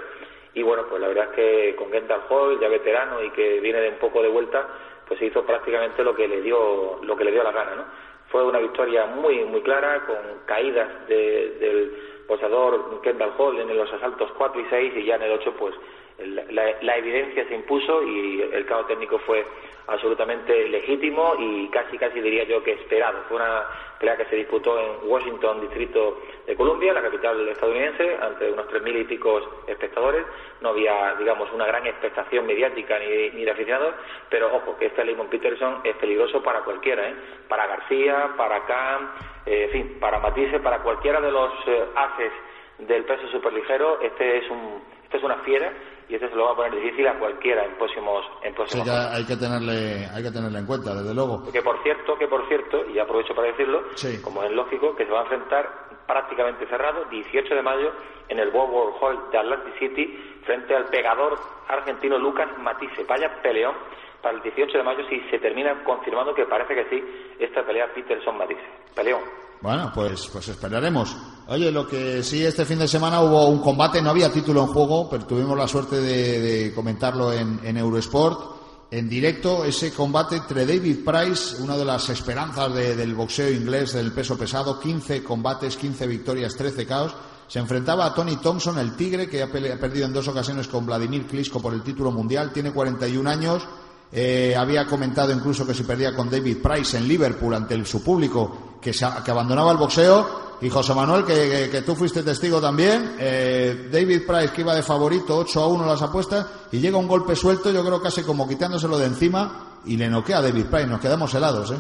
Y bueno, pues la verdad es que con Gental Hall, ya veterano y que viene de un poco de vuelta, pues se hizo prácticamente lo que le dio, lo que le dio la gana, ¿no? Fue una victoria muy, muy clara, con caídas del boxeador Kendall Hall en los asaltos 4 y 6 y ya en el 8 pues la, evidencia se impuso y el caos técnico fue absolutamente legítimo y casi casi diría yo que esperado. Fue una pelea que se disputó en Washington, Distrito de Columbia, la capital estadounidense, ante unos tres mil y pico espectadores. No había, digamos, una gran expectación mediática ni, ni de aficionados, pero ojo, que este Lemon Peterson es peligroso para cualquiera, ¿eh? para García, para Cam, eh, en fin, para Matisse, para cualquiera de los eh, haces del peso superligero, este es un, este es una fiera y esto se lo va a poner difícil a cualquiera en próximos en próximos hay que tenerle hay que tenerle en cuenta desde luego. Que por cierto que por cierto y aprovecho para decirlo como es lógico que se va a enfrentar prácticamente cerrado 18 de mayo en el World Hall de Atlantic City frente al pegador argentino Lucas Matisse. Vaya peleón para el 18 de mayo si se termina confirmando que parece que sí esta pelea Peterson Matisse peleón bueno, pues, pues esperaremos. Oye, lo que sí, este fin de semana hubo un combate, no había título en juego, pero tuvimos la suerte de, comentarlo en, Eurosport. en directo ese combate entre David Price, una de las esperanzas del boxeo inglés del peso pesado, 15 combates, 15 victorias, 13 caos. Se enfrentaba a Tony Thompson, el Tigre, que ha, perdido en dos ocasiones con Vladimir Klitschko por el título mundial, tiene 41 años. Eh, había comentado incluso que se perdía con David Price en Liverpool ante su público, que, que abandonaba el boxeo y José Manuel, que, tú fuiste testigo también, eh, David Price que iba de favorito, 8 a 1 las apuestas, y llega un golpe suelto, yo creo casi como quitándoselo de encima, y le noquea a David Price, nos quedamos helados, ¿eh?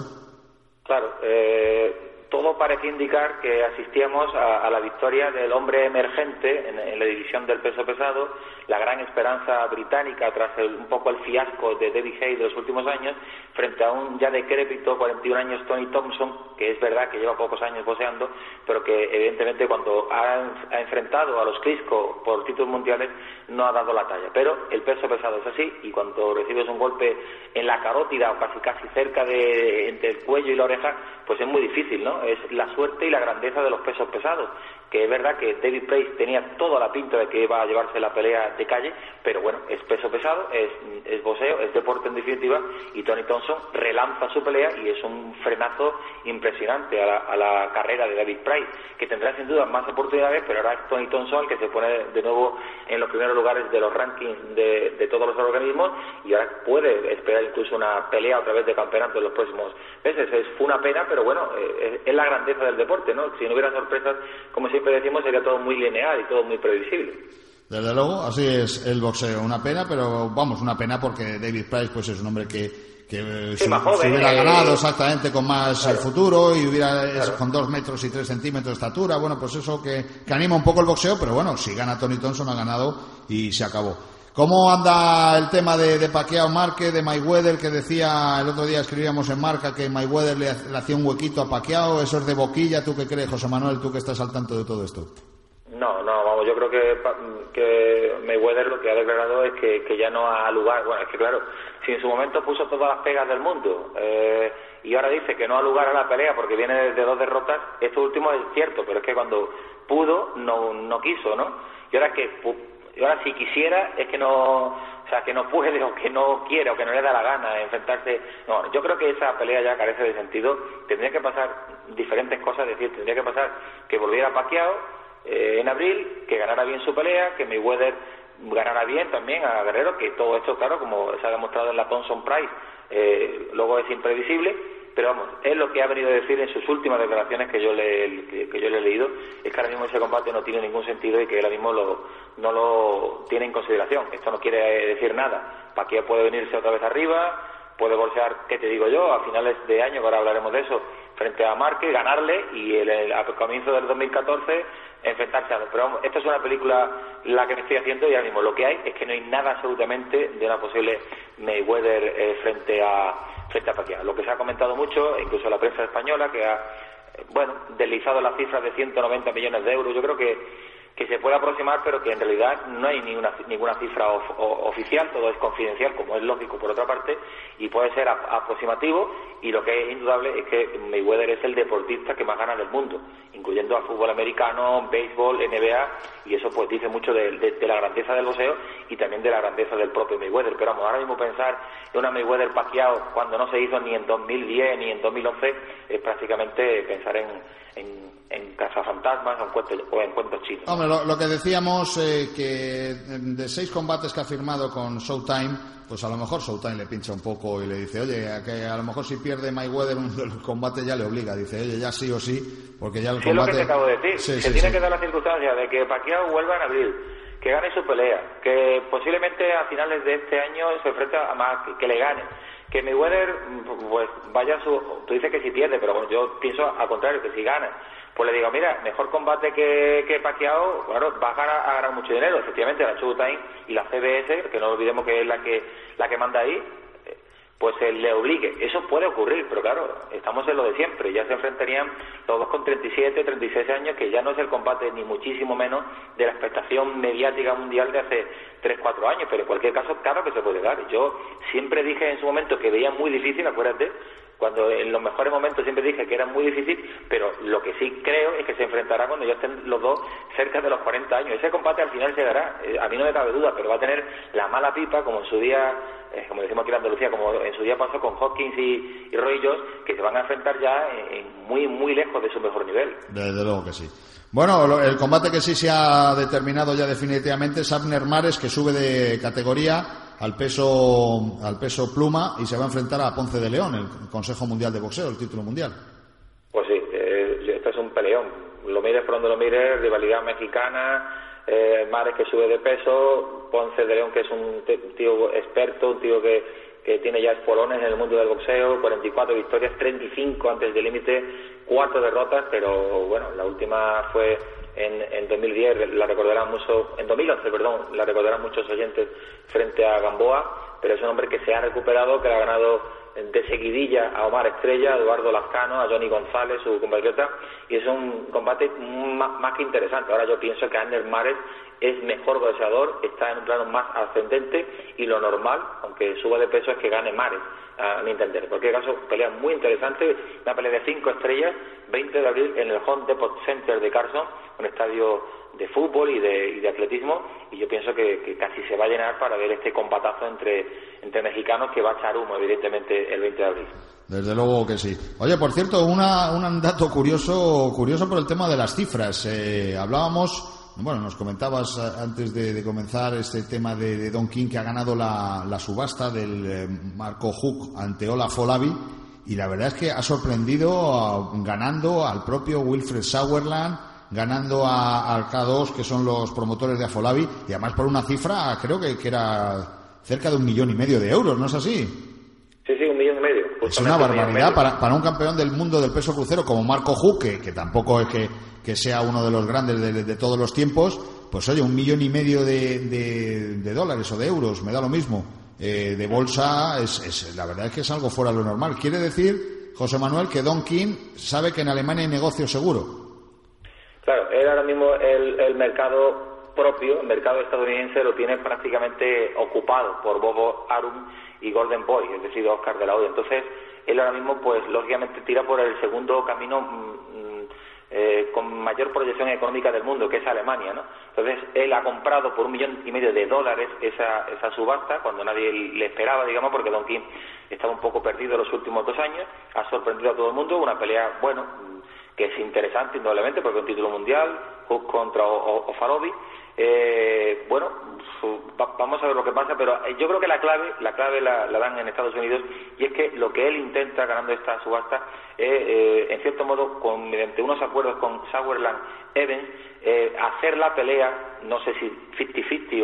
Claro, eh, todo parece indicar que asistíamos a, la victoria del hombre emergente en, la división del peso pesado, la gran esperanza británica tras un poco el fiasco de David Hay de los últimos años, frente a un ya decrépito 41 años Tony Thompson, que es verdad que lleva pocos años boxeando, pero que evidentemente cuando ha, enfrentado a los Crisco por títulos mundiales no ha dado la talla. Pero el peso pesado es así y cuando recibes un golpe en la carótida o casi casi cerca de entre el cuello y la oreja, pues es muy difícil, ¿no? Es la suerte y la grandeza de los pesos pesados que es verdad que David Price tenía toda la pinta de que iba a llevarse la pelea de calle, pero bueno, es peso pesado, es, es boxeo, es deporte en definitiva, y Tony Thompson relanza su pelea y es un frenazo impresionante a la, carrera de David Price, que tendrá sin duda más oportunidades, pero ahora es Tony Thompson el que se pone de nuevo en los primeros lugares de los rankings de, todos los organismos y ahora puede esperar incluso una pelea otra vez de campeonato en los próximos meses. Es, fue una pena, pero bueno, eh, es, la grandeza del deporte, ¿no? Si no hubiera sorpresas, como si siempre decimos, sería todo muy lineal y todo muy previsible. Desde luego, así es el boxeo. Una pena, pero vamos, una pena porque David Price pues es un hombre que, que se, hubiera eh, ganado exactamente con más el futuro y hubiera con dos metros y tres centímetros de estatura. Bueno, pues eso que, que, anima un poco el boxeo, pero bueno, si gana Tony Thompson ha ganado y se acabó. ¿Cómo anda el tema de, de Pacquiao Marque, de Mayweather, que decía el otro día escribíamos en marca que Mayweather le, hacía un huequito a Pacquiao? ¿Eso es de boquilla? ¿Tú qué crees, José Manuel, tú que estás al tanto de todo esto? No, no, vamos, yo creo que, que Mayweather lo que ha declarado es que, que ya no ha lugar, bueno, es que claro, si en su momento puso todas las pegas del mundo eh, y ahora dice que no ha lugar a la pelea porque viene de dos derrotas, esto último es cierto, pero es que cuando pudo no, no quiso, ¿no? Y ahora que y ahora si quisiera es que no, o sea, que no puede o que no quiere o que no le da la gana enfrentarse. No, yo creo que esa pelea ya carece de sentido. Tendría que pasar diferentes cosas, es decir, tendría que pasar que volviera Pacquiao eh, en abril, que ganara bien su pelea, que Mayweather ganara bien también a Guerrero, que todo esto, claro, como se ha demostrado en la Thompson Price, eh, luego es imprevisible pero vamos, es lo que ha venido a decir en sus últimas declaraciones que yo le, que, yo le he leído, es que ahora mismo ese combate no tiene ningún sentido y que ahora mismo lo, no lo tiene en consideración. Esto no quiere decir nada. Paquia puede venirse otra vez arriba, puede bolsear, ¿qué te digo yo? A finales de año, ahora hablaremos de eso, frente a Márquez, ganarle y el, a comienzo del 2014 enfrentarse a Pero vamos, esta es una película la que me estoy haciendo y ahora mismo lo que hay es que no hay nada absolutamente de una posible Mayweather eh, frente a frente a Pacquiao. Lo que se ha comentado mucho, incluso la prensa española, que ha eh, bueno, deslizado la cifra de 190 millones de euros. Yo creo que que se puede aproximar, pero que en realidad no hay ninguna, ninguna cifra oficial, todo es confidencial, como es lógico por otra parte, y puede ser aproximativo, y lo que es indudable es que Mayweather es el deportista que más gana del mundo, incluyendo a fútbol americano, béisbol, NBA, y eso pues dice mucho de, la grandeza del boxeo y también de la grandeza del propio Mayweather. Pero vamos, ahora mismo pensar en una Mayweather paqueado cuando no se hizo ni en 2010 ni en 2011 es prácticamente pensar en, en en cazafantasmas o en cuentos, o en cuentos chinos. Hombre, lo, que decíamos, eh, que de seis combates que ha firmado con Showtime, pues a lo mejor Showtime le pincha un poco y le dice, oye, a, que a lo mejor si pierde Mayweather un combate ya le obliga, dice, oye, ya sí o sí, porque ya el combate... es lo que te acabo de decir, se tiene que dar la circunstancia de que Pacquiao vuelva en abril, que gane su pelea, que posiblemente a finales de este año se enfrenta a más, que le gane que Mayweather pues vaya su tú dices que si pierde pero yo pienso al contrario que si gana pues le digo, mira, mejor combate que, que Pacquiao, claro, va a ganar, mucho dinero. Efectivamente, la Showtime y la CBS, que no olvidemos que es la que, la que manda ahí, pues le obligue. Eso puede ocurrir, pero claro, estamos en lo de siempre. Ya se enfrentarían los dos con 37, 36 años, que ya no es el combate ni muchísimo menos de la expectación mediática mundial de hace 3, 4 años, pero en cualquier caso, claro que se puede dar. Yo siempre dije en su momento que veía muy difícil, acuérdate, cuando en los mejores momentos siempre dije que era muy difícil, pero lo que sí creo es que se enfrentará cuando ya estén los dos cerca de los 40 años. Ese combate al final se dará, eh, a mí no me cabe duda, pero va a tener la mala pipa, como en su día eh, como decimos aquí en Andalucía, como en su día pasó con Hopkins y, y Roy Jones, que se van a enfrentar ya en, muy, muy lejos de su mejor nivel. Desde luego que sí. Bueno, el combate que sí se ha determinado ya definitivamente es Abner Mares, que sube de categoría al peso, al peso pluma y se va a enfrentar a Ponce de León, el Consejo Mundial de Boxeo, el título mundial. Pues sí, eh, esto es un peleón. Lo mires por donde lo mires, rivalidad mexicana, eh, Mares que sube de peso, Ponce de León que es un tío experto, un tío que, que tiene ya espolones en el mundo del boxeo, 44 victorias, 35 antes del límite, cuatro derrotas, pero bueno, la última fue en, en 2010, la recordarán mucho, en 2011, perdón, la recordarán muchos oyentes frente a Gamboa, pero es un hombre que se ha recuperado, que le ha ganado de seguidilla a Omar Estrella, a Eduardo Lazcano, a Johnny González, su compatriota, y es un combate más, que interesante. Ahora yo pienso que Ander Mares es mejor boxeador, está en un plano más ascendente y lo normal, aunque suba de peso, es que gane Mares a mi entender. En cualquier caso, pelea muy interesante, una pelea de cinco estrellas, 20 de abril en el Home Depot Center de Carson, un estadio de fútbol y de, atletismo, y yo pienso que, casi se va a llenar para ver este combatazo entre, entre mexicanos que va a echar humo, evidentemente, el 20 de abril. Desde luego que sí. Oye, por cierto, una, un dato curioso, curioso por el tema de las cifras. Eh, hablábamos bueno, nos comentabas eh, antes de, comenzar este tema de, Don King que ha ganado la, subasta del eh, Marco Hook ante Olaf Olavi y la verdad es que ha sorprendido ganando al propio Wilfred Sauerland, ganando a, al K2 que son los promotores de Afolavi y además por una cifra creo que, era cerca de un millón y medio de euros, ¿no es así? Sí, sí, un millón y medio. Es una barbaridad para, para, un campeón del mundo del peso crucero como Marco Hook, que, que tampoco es que que sea uno de los grandes de, todos los tiempos, pues oye, un millón y medio de, dólares o de euros, me da lo mismo, eh, de bolsa, es, la verdad es que es algo fuera de lo normal. Quiere decir, José Manuel, que Don King sabe que en Alemania hay negocio seguro. Claro, él ahora mismo el, mercado propio, el mercado estadounidense, lo tiene prácticamente ocupado por Bobo Arum y Golden Boy, es decir, Oscar de la Hoya. Entonces, él ahora mismo, pues lógicamente tira por el segundo camino mm, eh, con mayor proyección económica del mundo, que es Alemania, ¿no? Entonces, él ha comprado por un millón y medio de dólares esa, esa subasta, cuando nadie le esperaba, digamos, porque Don King estaba un poco perdido los últimos dos años, ha sorprendido a todo el mundo, una pelea, bueno, que es interesante indudablemente, porque es un título mundial, Hook contra Ofarovi, eh, bueno, vamos a ver lo que pasa, pero eh, yo creo que la clave, la clave la, dan en Estados Unidos y es que lo que él intenta ganando esta subasta es, eh, en cierto modo, con, mediante unos acuerdos con Sauerland Evans, eh, hacer la pelea, no sé si 50-50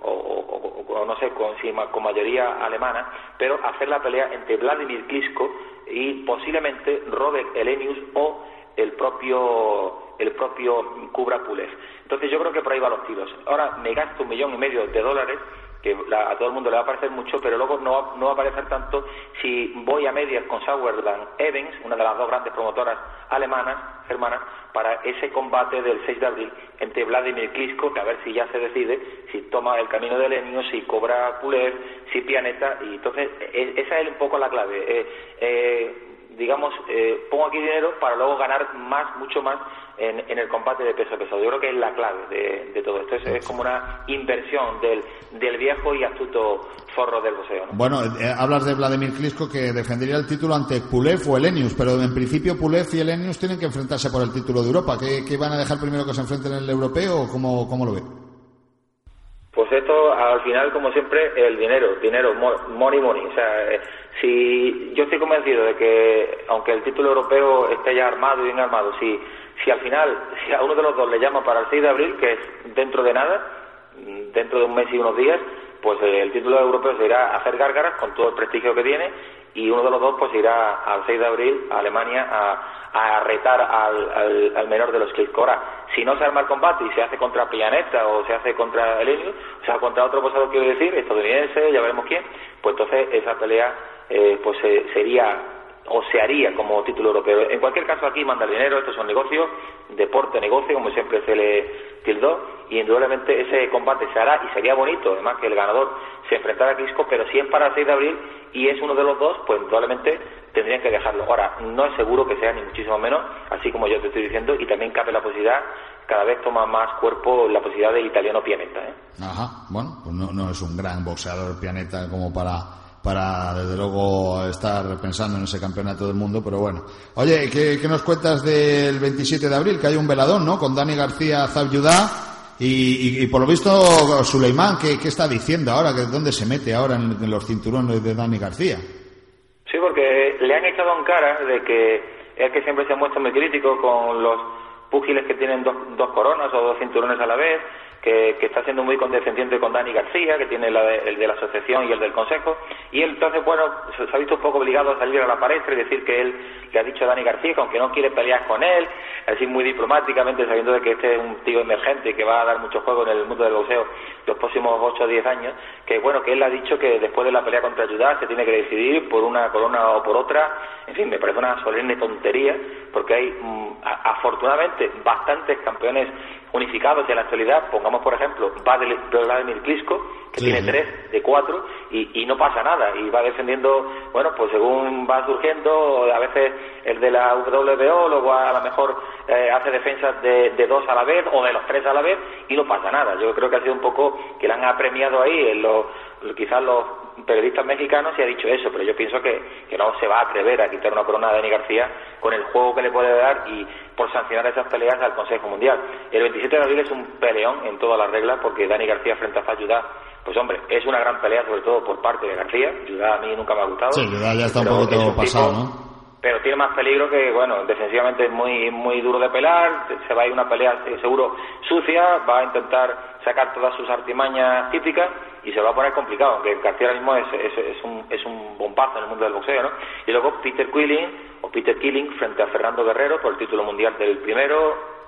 o, no sé, con, con mayoría alemana, pero hacer la pelea entre Vladimir Klitschko y posiblemente Robert Elenius o el propio el propio Kubra Pulev. Entonces yo creo que por ahí van los tiros. Ahora me gasto un millón y medio de dólares que a todo el mundo le va a parecer mucho, pero luego no, no va a parecer tanto si voy a medias con Sauerland Evans, una de las dos grandes promotoras alemanas, hermanas, para ese combate del 6 de abril entre Vladimir Klitschko, que a ver si ya se decide, si toma el camino de Lenio, si cobra Pulev, si Pianeta, y entonces e, esa es un poco la clave. Eh, eh, digamos, eh, pongo aquí dinero para luego ganar más, mucho más en, el combate de peso a peso. Yo creo que es la clave de, todo esto. Es, como una inversión del, del, viejo y astuto forro del boxeo. Bueno, eh, hablas de Vladimir Klitschko que defendería el título ante Pulev o Elenius, pero en principio Pulev y Elenius tienen que enfrentarse por el título de Europa. ¿Qué, van a dejar primero que se enfrenten en el europeo o cómo, cómo lo ve? Pues esto, al final, como siempre, el dinero, dinero, money, money. O sea, eh, si yo estoy convencido de que, aunque el título europeo esté ya armado y bien armado, si, si al final, si a uno de los dos le llama para el 6 de abril, que es dentro de nada, dentro de un mes y unos días, pues eh, el título europeo se irá a hacer gárgaras con todo el prestigio que tiene y uno de los dos pues irá al 6 de abril a Alemania a, retar al, al, menor de los que Ahora, si no se arma el combate y se hace contra Pianeta o se hace contra Elenio, o sea, contra otro posador, quiero decir, estadounidense, ya veremos quién, pues entonces esa pelea eh, pues eh, sería o se haría como título europeo. En cualquier caso, aquí manda dinero, esto es un negocio, deporte, negocio, como siempre se le tildó, y indudablemente ese combate se hará y sería bonito, además que el ganador se enfrentara a Crisco, pero si es para el 6 de abril y es uno de los dos, pues indudablemente tendrían que dejarlo. Ahora, no es seguro que sea ni muchísimo menos, así como yo te estoy diciendo, y también cabe la posibilidad, cada vez toma más cuerpo la posibilidad del italiano Pianeta. ¿eh? Ajá, bueno, pues no, no es un gran boxeador Pianeta como para para desde luego estar pensando en ese campeonato del mundo, pero bueno. Oye, ¿qué, nos cuentas del 27 de abril? Que hay un veladón, ¿no? Con Dani García Zabyudá y, y, por lo visto Suleimán, ¿qué, ¿qué, está diciendo ahora? ¿Que ¿Dónde se mete ahora en, los cinturones de Dani García? Sí, porque le han echado en cara de que es que siempre se muestra muy crítico con los púgiles que tienen dos, dos coronas o dos cinturones a la vez que, está siendo muy condescendiente con Dani García, que tiene el de la asociación y el del consejo, y él entonces, bueno, se, ha visto un poco obligado a salir a la palestra y decir que él le ha dicho a Dani García que aunque no quiere pelear con él, así muy diplomáticamente, sabiendo de que este es un tío emergente que va a dar mucho juego en el mundo del boxeo los próximos 8 o 10 años, que bueno, que él ha dicho que después de la pelea contra Judá se tiene que decidir por una corona o por otra, en fin, me parece una solemne tontería, porque hay mm, afortunadamente bastantes campeones unificados en la actualidad, pongamos por ejemplo Vladimir Klitschko, que tiene tres de cuatro y, no pasa nada y va defendiendo, bueno, pues según va surgiendo, a veces el de la WBO, luego a lo mejor eh, hace defensas de, de, dos a la vez o de los tres a la vez y no pasa nada. Yo creo que ha sido un poco que le han apremiado ahí en los quizás los periodistas mexicanos y ha dicho eso, pero yo pienso que, que, no se va a atrever a quitar una corona a Dani García con el juego que le puede dar y por sancionar esas peleas al Consejo Mundial. El 27 de abril es un peleón en todas las reglas porque Dani García frente a Fayudá, pues hombre, es una gran pelea sobre todo por parte de García. Yudá a mí nunca me ha gustado. Sí, Yudá ya está un poco todo pasado, ¿no? Pero tiene más peligro que, bueno, defensivamente es muy muy duro de pelar, se va a ir una pelea eh, seguro sucia, va a intentar sacar todas sus artimañas típicas y se va a poner complicado, aunque García ahora mismo es, es, un, es un bombazo en el mundo del boxeo, ¿no? Y luego Peter Quilling, o Peter Killing, frente a Fernando Guerrero por el título mundial del primero,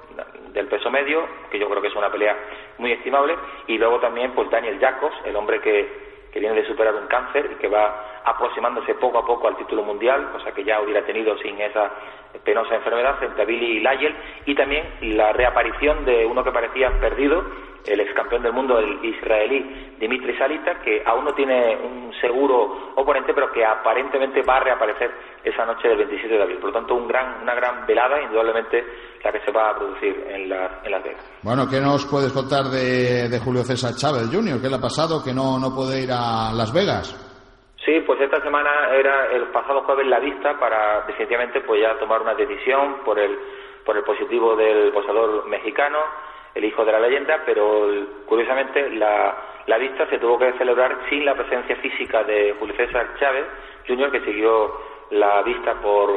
del peso medio, que yo creo que es una pelea muy estimable, y luego también pues Daniel Jacobs, el hombre que, que viene de superar un cáncer y que va aproximándose poco a poco al título mundial, cosa que ya hubiera tenido sin esa penosa enfermedad frente a Billy Lyle, y también la reaparición de uno que parecía perdido, el ex campeón del mundo, el israelí Dimitri Salita, que aún no tiene un seguro oponente, pero que aparentemente va a reaparecer esa noche del 27 de abril. Por lo tanto, un gran, una gran velada, indudablemente, la que se va a producir en, la, en Las Vegas. Bueno, ¿qué nos puedes contar de, de Julio César Chávez Jr.? ¿Qué le ha pasado que no, no puede ir a Las Vegas? Sí, pues esta semana era el pasado jueves la vista para definitivamente pues ya tomar una decisión por el por el positivo del posador mexicano, el hijo de la leyenda, pero curiosamente la, la vista se tuvo que celebrar sin la presencia física de Julio César Chávez Jr., que siguió la vista por,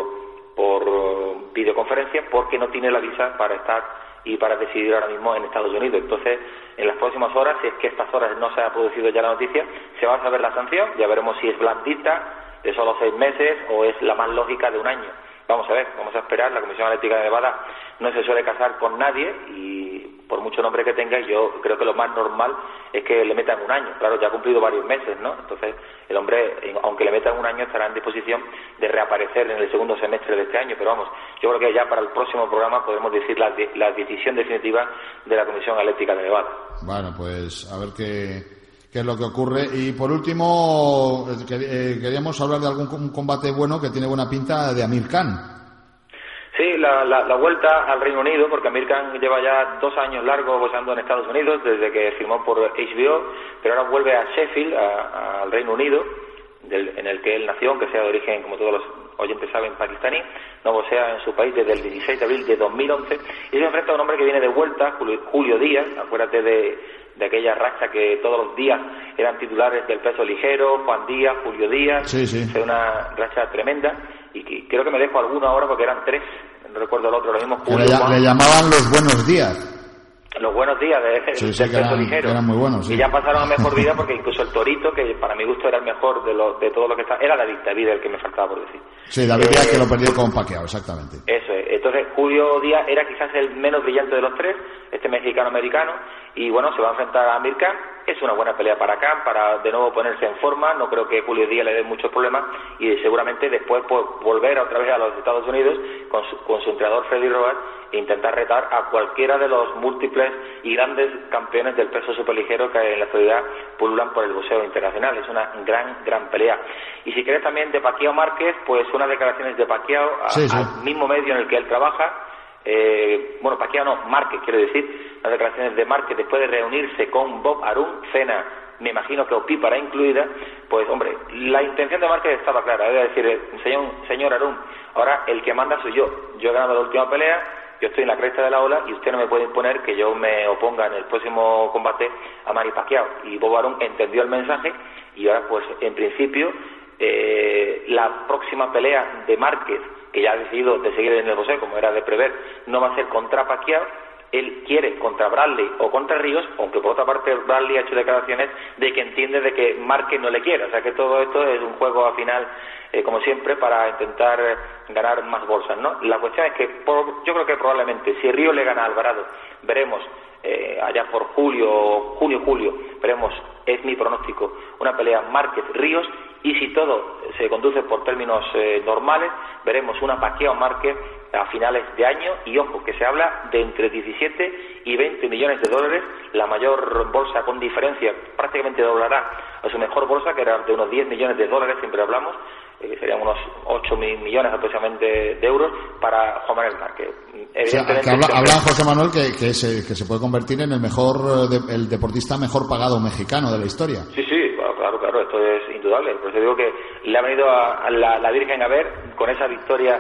por videoconferencia porque no tiene la visa para estar y para decidir ahora mismo en Estados Unidos. Entonces, en las próximas horas, si es que estas horas no se ha producido ya la noticia, se va a saber la sanción, ya veremos si es blandita, de solo seis meses, o es la más lógica de un año. Vamos a ver, vamos a esperar. La Comisión Atlética de Nevada no se suele casar con nadie y por mucho nombre que tenga, yo creo que lo más normal es que le metan un año. Claro, ya ha cumplido varios meses, ¿no? Entonces, el hombre, aunque le metan un año, estará en disposición de reaparecer en el segundo semestre de este año. Pero vamos, yo creo que ya para el próximo programa podemos decir la, la decisión definitiva de la Comisión Atlética de Nevada. Bueno, pues a ver qué qué es lo que ocurre. Y por último, eh, eh, queríamos hablar de algún combate bueno que tiene buena pinta de Amir Khan. Sí, la, la, vuelta al Reino Unido, porque Amir Khan lleva ya dos años largos boxeando en Estados Unidos, desde que firmó por HBO, pero ahora vuelve a Sheffield, al Reino Unido, en el que él nació, aunque sea de origen, como todos los oyentes saben, pakistaní, no boxea en su país desde el 16 de abril de 2011, y se enfrenta a un hombre que viene de vuelta, Julio Díaz, acuérdate de de aquella racha que todos los días eran titulares del peso ligero, Juan Díaz, Julio Díaz, sí, sí. fue una racha tremenda y creo que me dejo alguno ahora porque eran tres, no recuerdo el otro, lo mismo Julio. Le, llamaban los buenos días. Los buenos días de, del peso ligero. Eran muy buenos, Y ya pasaron a mejor vida porque incluso el Torito, que para mi gusto era el mejor de, lo, de todo lo que está, era David, David el que me faltaba por decir. Sí, David Díaz que lo perdió con Paqueado, exactamente. Eso es. Entonces Julio Díaz era quizás el menos brillante de los tres, este mexicano-americano, y bueno, se va a enfrentar a Amir Es una buena pelea para Khan, para de nuevo ponerse en forma. No creo que Julio Díaz le dé muchos problemas y seguramente después pues, volver otra vez a los Estados Unidos con su, con su entrenador Freddy Rojas e intentar retar a cualquiera de los múltiples y grandes campeones del peso superligero que en la actualidad pululan por el boxeo internacional. Es una gran, gran pelea. Y si quieres también de Paquiao Márquez, pues unas declaraciones de Paquiao al mismo medio en el que él trabaja. Eh, bueno, Paquiao no, Márquez, quiero decir, las declaraciones de Márquez después de reunirse con Bob Arum, cena me imagino que Opípara incluida, pues hombre, la intención de Márquez estaba clara, es decir, señor, señor Arum, ahora el que manda soy yo, yo he ganado la última pelea, yo estoy en la cresta de la ola y usted no me puede imponer que yo me oponga en el próximo combate a Mari Pacquiao. Y Bob Arum entendió el mensaje y ahora pues en principio eh, la próxima pelea de Márquez, que ya ha decidido de seguir en el boxeo como era de prever, no va a ser contra Pacquiao, él quiere contra Bradley o contra Ríos, aunque por otra parte Bradley ha hecho declaraciones de que entiende de que Márquez no le quiere. O sea que todo esto es un juego al final, eh, como siempre, para intentar ganar más bolsas. ¿no? La cuestión es que yo creo que probablemente si Ríos le gana a Alvarado, veremos eh, allá por julio, junio, julio, veremos, es mi pronóstico, una pelea Márquez-Ríos y si todo se conduce por términos eh, normales, veremos una Paquiao Márquez a finales de año y ojo que se habla de entre 17 y 20 millones de dólares, la mayor bolsa con diferencia prácticamente doblará a su mejor bolsa que era de unos 10 millones de dólares, siempre hablamos, que serían unos 8 mil millones aproximadamente de euros para Juan Manuel Márquez. Evidentemente, habla, José Manuel que, que, se, que se puede convertir en el mejor eh, el deportista mejor pagado mexicano de la historia. Sí, sí, claro, claro, esto es indudable. Por eso digo que le ha venido a la, la Virgen a ver con esa victoria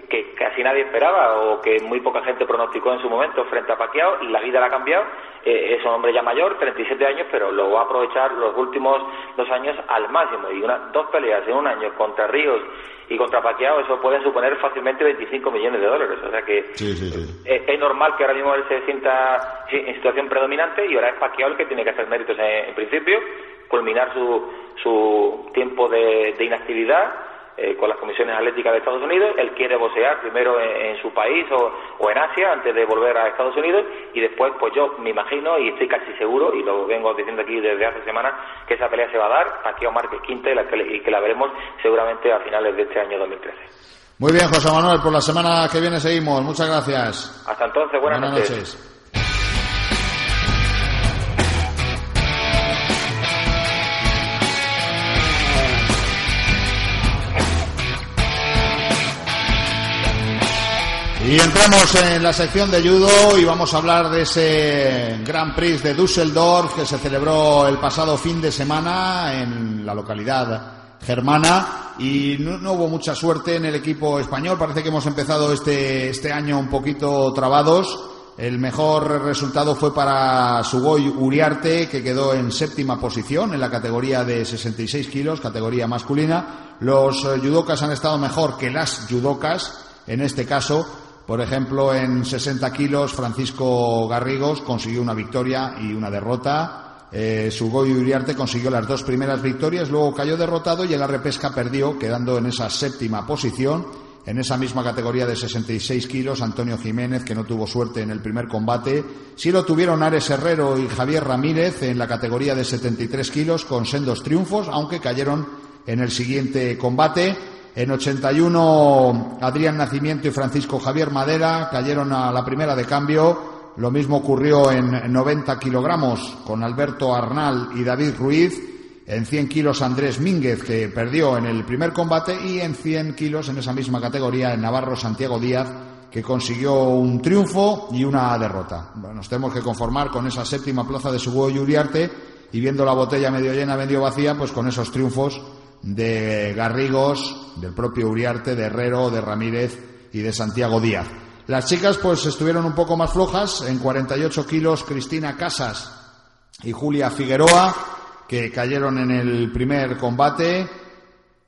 que casi nadie esperaba o que muy poca gente pronosticó en su momento frente a Paquiao, la vida la ha cambiado, eh, es un hombre ya mayor, 37 años, pero lo va a aprovechar los últimos dos años al máximo. Y una, dos peleas en un año contra Ríos y contra Paquiao, eso puede suponer fácilmente 25 millones de dólares, o sea que Es, normal que ahora mismo él se sienta en situación predominante y ahora es Paquiao el que tiene que hacer méritos en, principio, culminar su, su tiempo de inactividad eh, con las comisiones atléticas de Estados Unidos. Él quiere boxear primero en, su país o, en Asia antes de volver a Estados Unidos y después, pues yo me imagino y estoy casi seguro, y lo vengo diciendo aquí desde hace semanas, que esa pelea se va a dar aquí a Márquez Quinta y, la y que la veremos seguramente a finales de este año 2013. Muy bien, José Manuel, por la semana que viene seguimos. Muchas gracias. Hasta entonces, buenas, noches. Y entramos en la sección de judo y vamos a hablar de ese Grand Prix de Düsseldorf que se celebró el pasado fin de semana en la localidad germana y no, hubo mucha suerte en el equipo español. Parece que hemos empezado este, este año un poquito trabados. El mejor resultado fue para Sugoi Uriarte, que quedó en séptima posición en la categoría de 66 kilos, categoría masculina. Los judocas han estado mejor que las judocas, en este caso, por ejemplo, en 60 kilos, Francisco Garrigos consiguió una victoria y una derrota. Eh, Sugoy Uriarte consiguió las dos primeras victorias, luego cayó derrotado y en la repesca perdió, quedando en esa séptima posición. En esa misma categoría de 66 kilos, Antonio Jiménez, que no tuvo suerte en el primer combate. Sí lo tuvieron Ares Herrero y Javier Ramírez en la categoría de 73 kilos, con sendos triunfos, aunque cayeron en el siguiente combate. En 81, Adrián Nacimiento y Francisco Javier Madera cayeron a la primera de cambio. Lo mismo ocurrió en 90 kilogramos con Alberto Arnal y David Ruiz. En 100 kilos Andrés Mínguez, que perdió en el primer combate. Y en 100 kilos, en esa misma categoría, en Navarro Santiago Díaz, que consiguió un triunfo y una derrota. nos tenemos que conformar con esa séptima plaza de Subo y Uriarte y viendo la botella medio llena, medio vacía, pues con esos triunfos de Garrigos, del propio Uriarte, de Herrero, de Ramírez y de Santiago Díaz. Las chicas pues estuvieron un poco más flojas, en 48 kilos Cristina Casas y Julia Figueroa, que cayeron en el primer combate.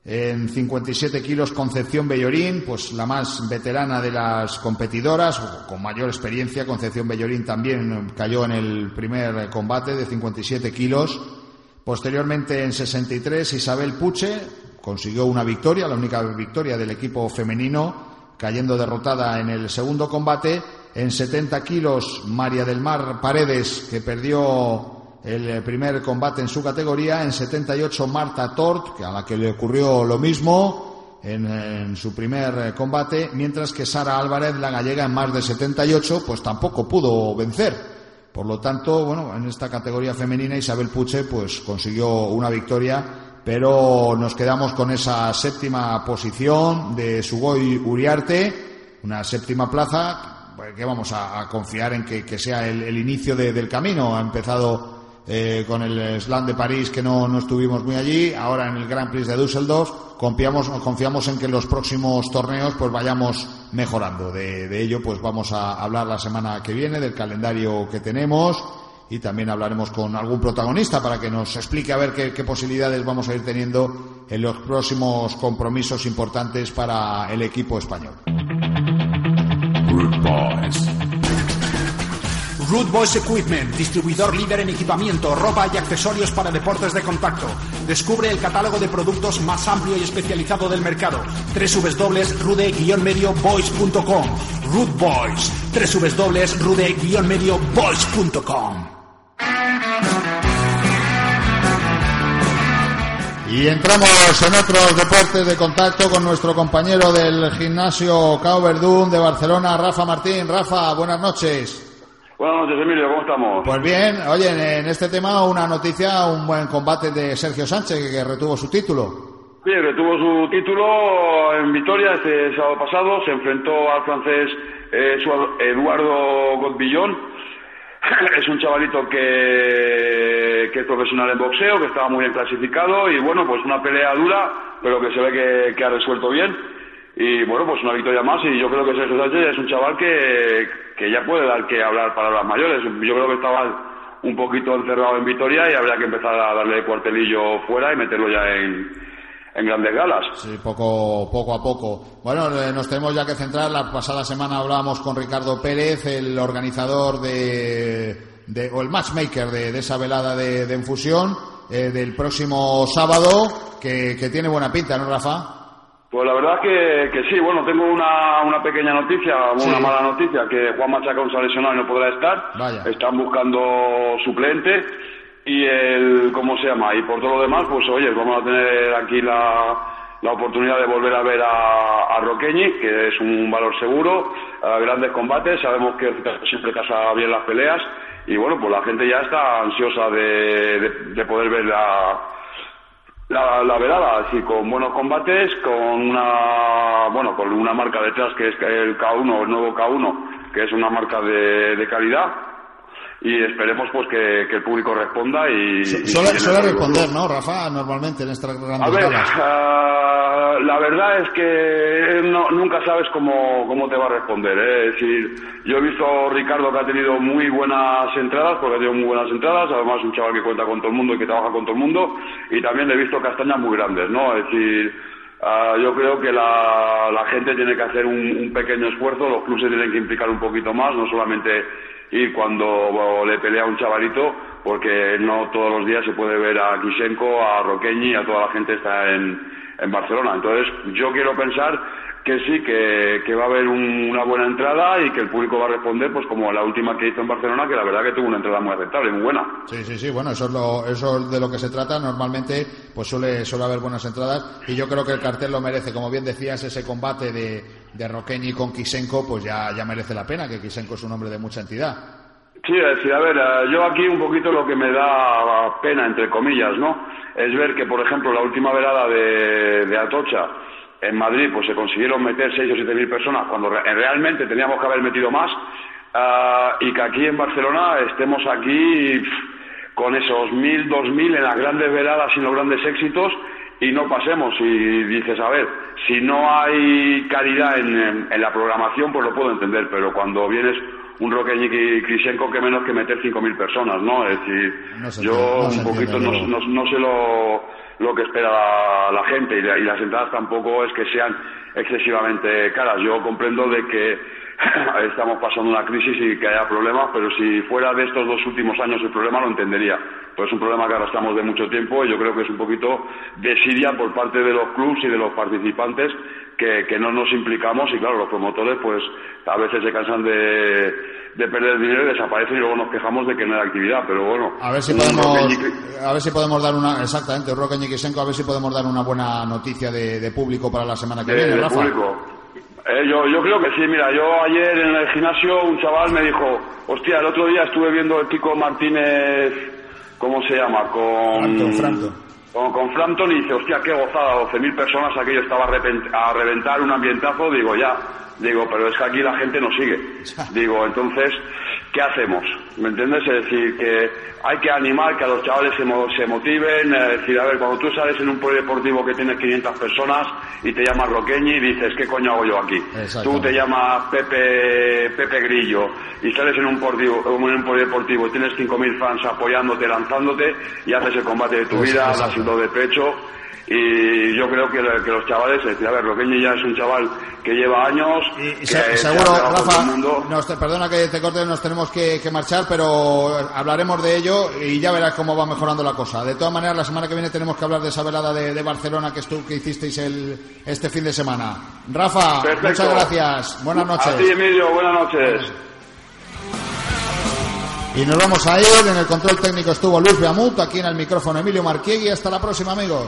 En 57 kilos Concepción Bellorín, pues la más veterana de las competidoras, con mayor experiencia. Concepción Bellorín también cayó en el primer combate de 57 kilos. Posteriormente, en 63, Isabel Puche consiguió una victoria, la única victoria del equipo femenino, cayendo derrotada en el segundo combate. En 70 kilos, María del Mar Paredes, que perdió el primer combate en su categoría. En 78 Marta Tort, a la que le ocurrió lo mismo en, su primer combate, mientras que Sara Álvarez, la gallega, en más de 78, pues tampoco pudo vencer. Por lo tanto, bueno, en esta categoría femenina Isabel Puche pues consiguió una victoria, pero nos quedamos con esa séptima posición de Sugoi Uriarte, una séptima plaza que vamos a, confiar en que, sea el, inicio del camino. Ha empezado eh, con el Slam de París que no, no, estuvimos muy allí, ahora en el Grand Prix de Düsseldorf, confiamos, confiamos en que en los próximos torneos pues vayamos mejorando. De, de, ello pues vamos a hablar la semana que viene del calendario que tenemos y también hablaremos con algún protagonista para que nos explique a ver qué, qué posibilidades vamos a ir teniendo en los próximos compromisos importantes para el equipo español. Root Boys Equipment, distribuidor líder en equipamiento, ropa y accesorios para deportes de contacto. Descubre el catálogo de productos más amplio y especializado del mercado. www.rude-medioboys.com Root Boys. www.rude-medioboys.com Y entramos en otros deportes de contacto con nuestro compañero del gimnasio Cao de Barcelona, Rafa Martín. Rafa, buenas noches. Buenas noches, Emilio, ¿cómo estamos? Pues bien, oye, en este tema una noticia, un buen combate de Sergio Sánchez, que retuvo su título. Sí, retuvo su título en Vitoria este sábado pasado, se enfrentó al francés eh, Eduardo Godbillón. es un chavalito que, que es profesional en boxeo, que estaba muy bien clasificado y bueno, pues una pelea dura, pero que se ve que ha resuelto bien y bueno, pues una victoria más y yo creo que Sergio es un chaval que, que ya puede dar que hablar para las mayores. Yo creo que estaba un poquito encerrado en Vitoria y habría que empezar a darle cuartelillo fuera y meterlo ya en, en grandes galas. Sí, poco, poco a poco. Bueno, eh, nos tenemos ya que centrar. La pasada semana hablábamos con Ricardo Pérez, el organizador de, o el matchmaker de, de esa velada de, de infusión eh, del próximo sábado, que, que tiene buena pinta, ¿no, Rafa? Pues la verdad que, que sí, bueno, tengo una, una pequeña noticia, una mala noticia, que Juan Machaca se ha lesionado y no podrá estar. Están buscando suplente y el, ¿cómo se llama? Y por todo lo demás, pues oye, vamos a tener aquí la, la oportunidad de volver a ver a, a Roqueñi, que es un valor seguro, a grandes combates, sabemos que siempre casa bien las peleas y bueno, pues la gente ya está ansiosa de, de, de poder ver la la, la velada, así con buenos combates, con una bueno con una marca detrás que es el K1, el nuevo K1, que es una marca de, de calidad. Y esperemos pues que, el público responda y, suele, responder no Rafa normalmente en estas grandes a ver la verdad es que no, nunca sabes cómo, cómo te va a responder ¿eh? es decir yo he visto a Ricardo que ha tenido muy buenas entradas porque ha tenido muy buenas entradas además un chaval que cuenta con todo el mundo y que trabaja con todo el mundo y también he visto castañas muy grandes no es decir uh, yo creo que la, gente tiene que hacer un, pequeño esfuerzo los clubes tienen que implicar un poquito más no solamente y cuando le pelea a un chavalito, porque no todos los días se puede ver a Kisenko, a Roqueñi, a toda la gente está en, en Barcelona. Entonces, yo quiero pensar que sí, que, va a haber una buena entrada y que el público va a responder, pues como la última que hizo en Barcelona, que la verdad que tuvo una entrada muy aceptable, muy buena. Sí, sí, sí, bueno, eso es, lo, eso de lo que se trata. Normalmente, pues suele, suele haber buenas entradas y yo creo que el cartel lo merece. Como bien decías, ese combate de, de Roqueñi con Kisenko, pues ya, ya merece la pena, que Kisenko es un hombre de mucha entidad. Sí, sí, a ver, eh, yo aquí un poquito lo que me da pena, entre comillas, ¿no? Es ver que, por ejemplo, la última velada de, de Atocha, en Madrid pues se consiguieron meter 6 o 7 mil personas cuando realmente teníamos que haber metido más ah, y que aquí en Barcelona estemos aquí con esos mil, dos mil en las grandes veladas y los grandes éxitos y no pasemos y dices, a ver, si no hay calidad en la programación pues lo puedo entender, pero cuando vienes un y Krisenko que menos que meter 5.000 personas, ¿no? Es decir, yo un poquito no, no, no, se lo lo que espera la, gente y, y, las entradas tampoco es que sean excesivamente caras. Yo comprendo de que estamos pasando una crisis y que haya problemas, pero si fuera de estos dos últimos años el problema lo entendería. Pues es un problema que arrastramos de mucho tiempo y yo creo que es un poquito desidia por parte de los clubes y de los participantes que, no nos implicamos y claro, los promotores pues a veces se cansan de, de perder dinero y desaparecen y luego nos quejamos de que no hay actividad, pero bueno. A ver si podemos, a ver si podemos dar una, exactamente, Roque a ver si podemos dar una buena noticia de, público para la semana que viene, Rafa. Eh, yo, yo creo que sí, mira, yo ayer en el gimnasio un chaval me dijo, hostia, el otro día estuve viendo el Kiko Martínez, ¿cómo se llama? Con... Con, con Frampton y dice, hostia, qué gozada, 12.000 personas, aquello estaba a, reventar un ambientazo, digo, ya, digo, pero es que aquí la gente no sigue. Digo, entonces, ¿qué hacemos? ¿Me entiendes? Es decir, que hay que animar que a los chavales se, se motiven, es decir, a ver, cuando tú sales en un polideportivo que tiene 500 personas y te llamas Roqueñi y dices, ¿qué coño hago yo aquí? Tú te llamas Pepe, Pepe Grillo y sales en un, portivo, en un polideportivo y tienes 5.000 fans apoyándote, lanzándote y haces el combate de tu vida, das el de pecho y yo creo que, los chavales, a ver, Roqueño ya es un chaval que lleva años. Y, seguro, Rafa, perdona que te corte, nos tenemos que, marchar, pero hablaremos de ello y ya verás cómo va mejorando la cosa. De todas maneras, la semana que viene tenemos que hablar de esa velada de, Barcelona que, que hicisteis el, este fin de semana. Rafa, muchas gracias. Buenas noches. A ti, Emilio, buenas noches. Y nos vamos a ir. En el control técnico estuvo Luis Beamut, aquí en el micrófono Emilio Marquiegui. Hasta la próxima, amigos.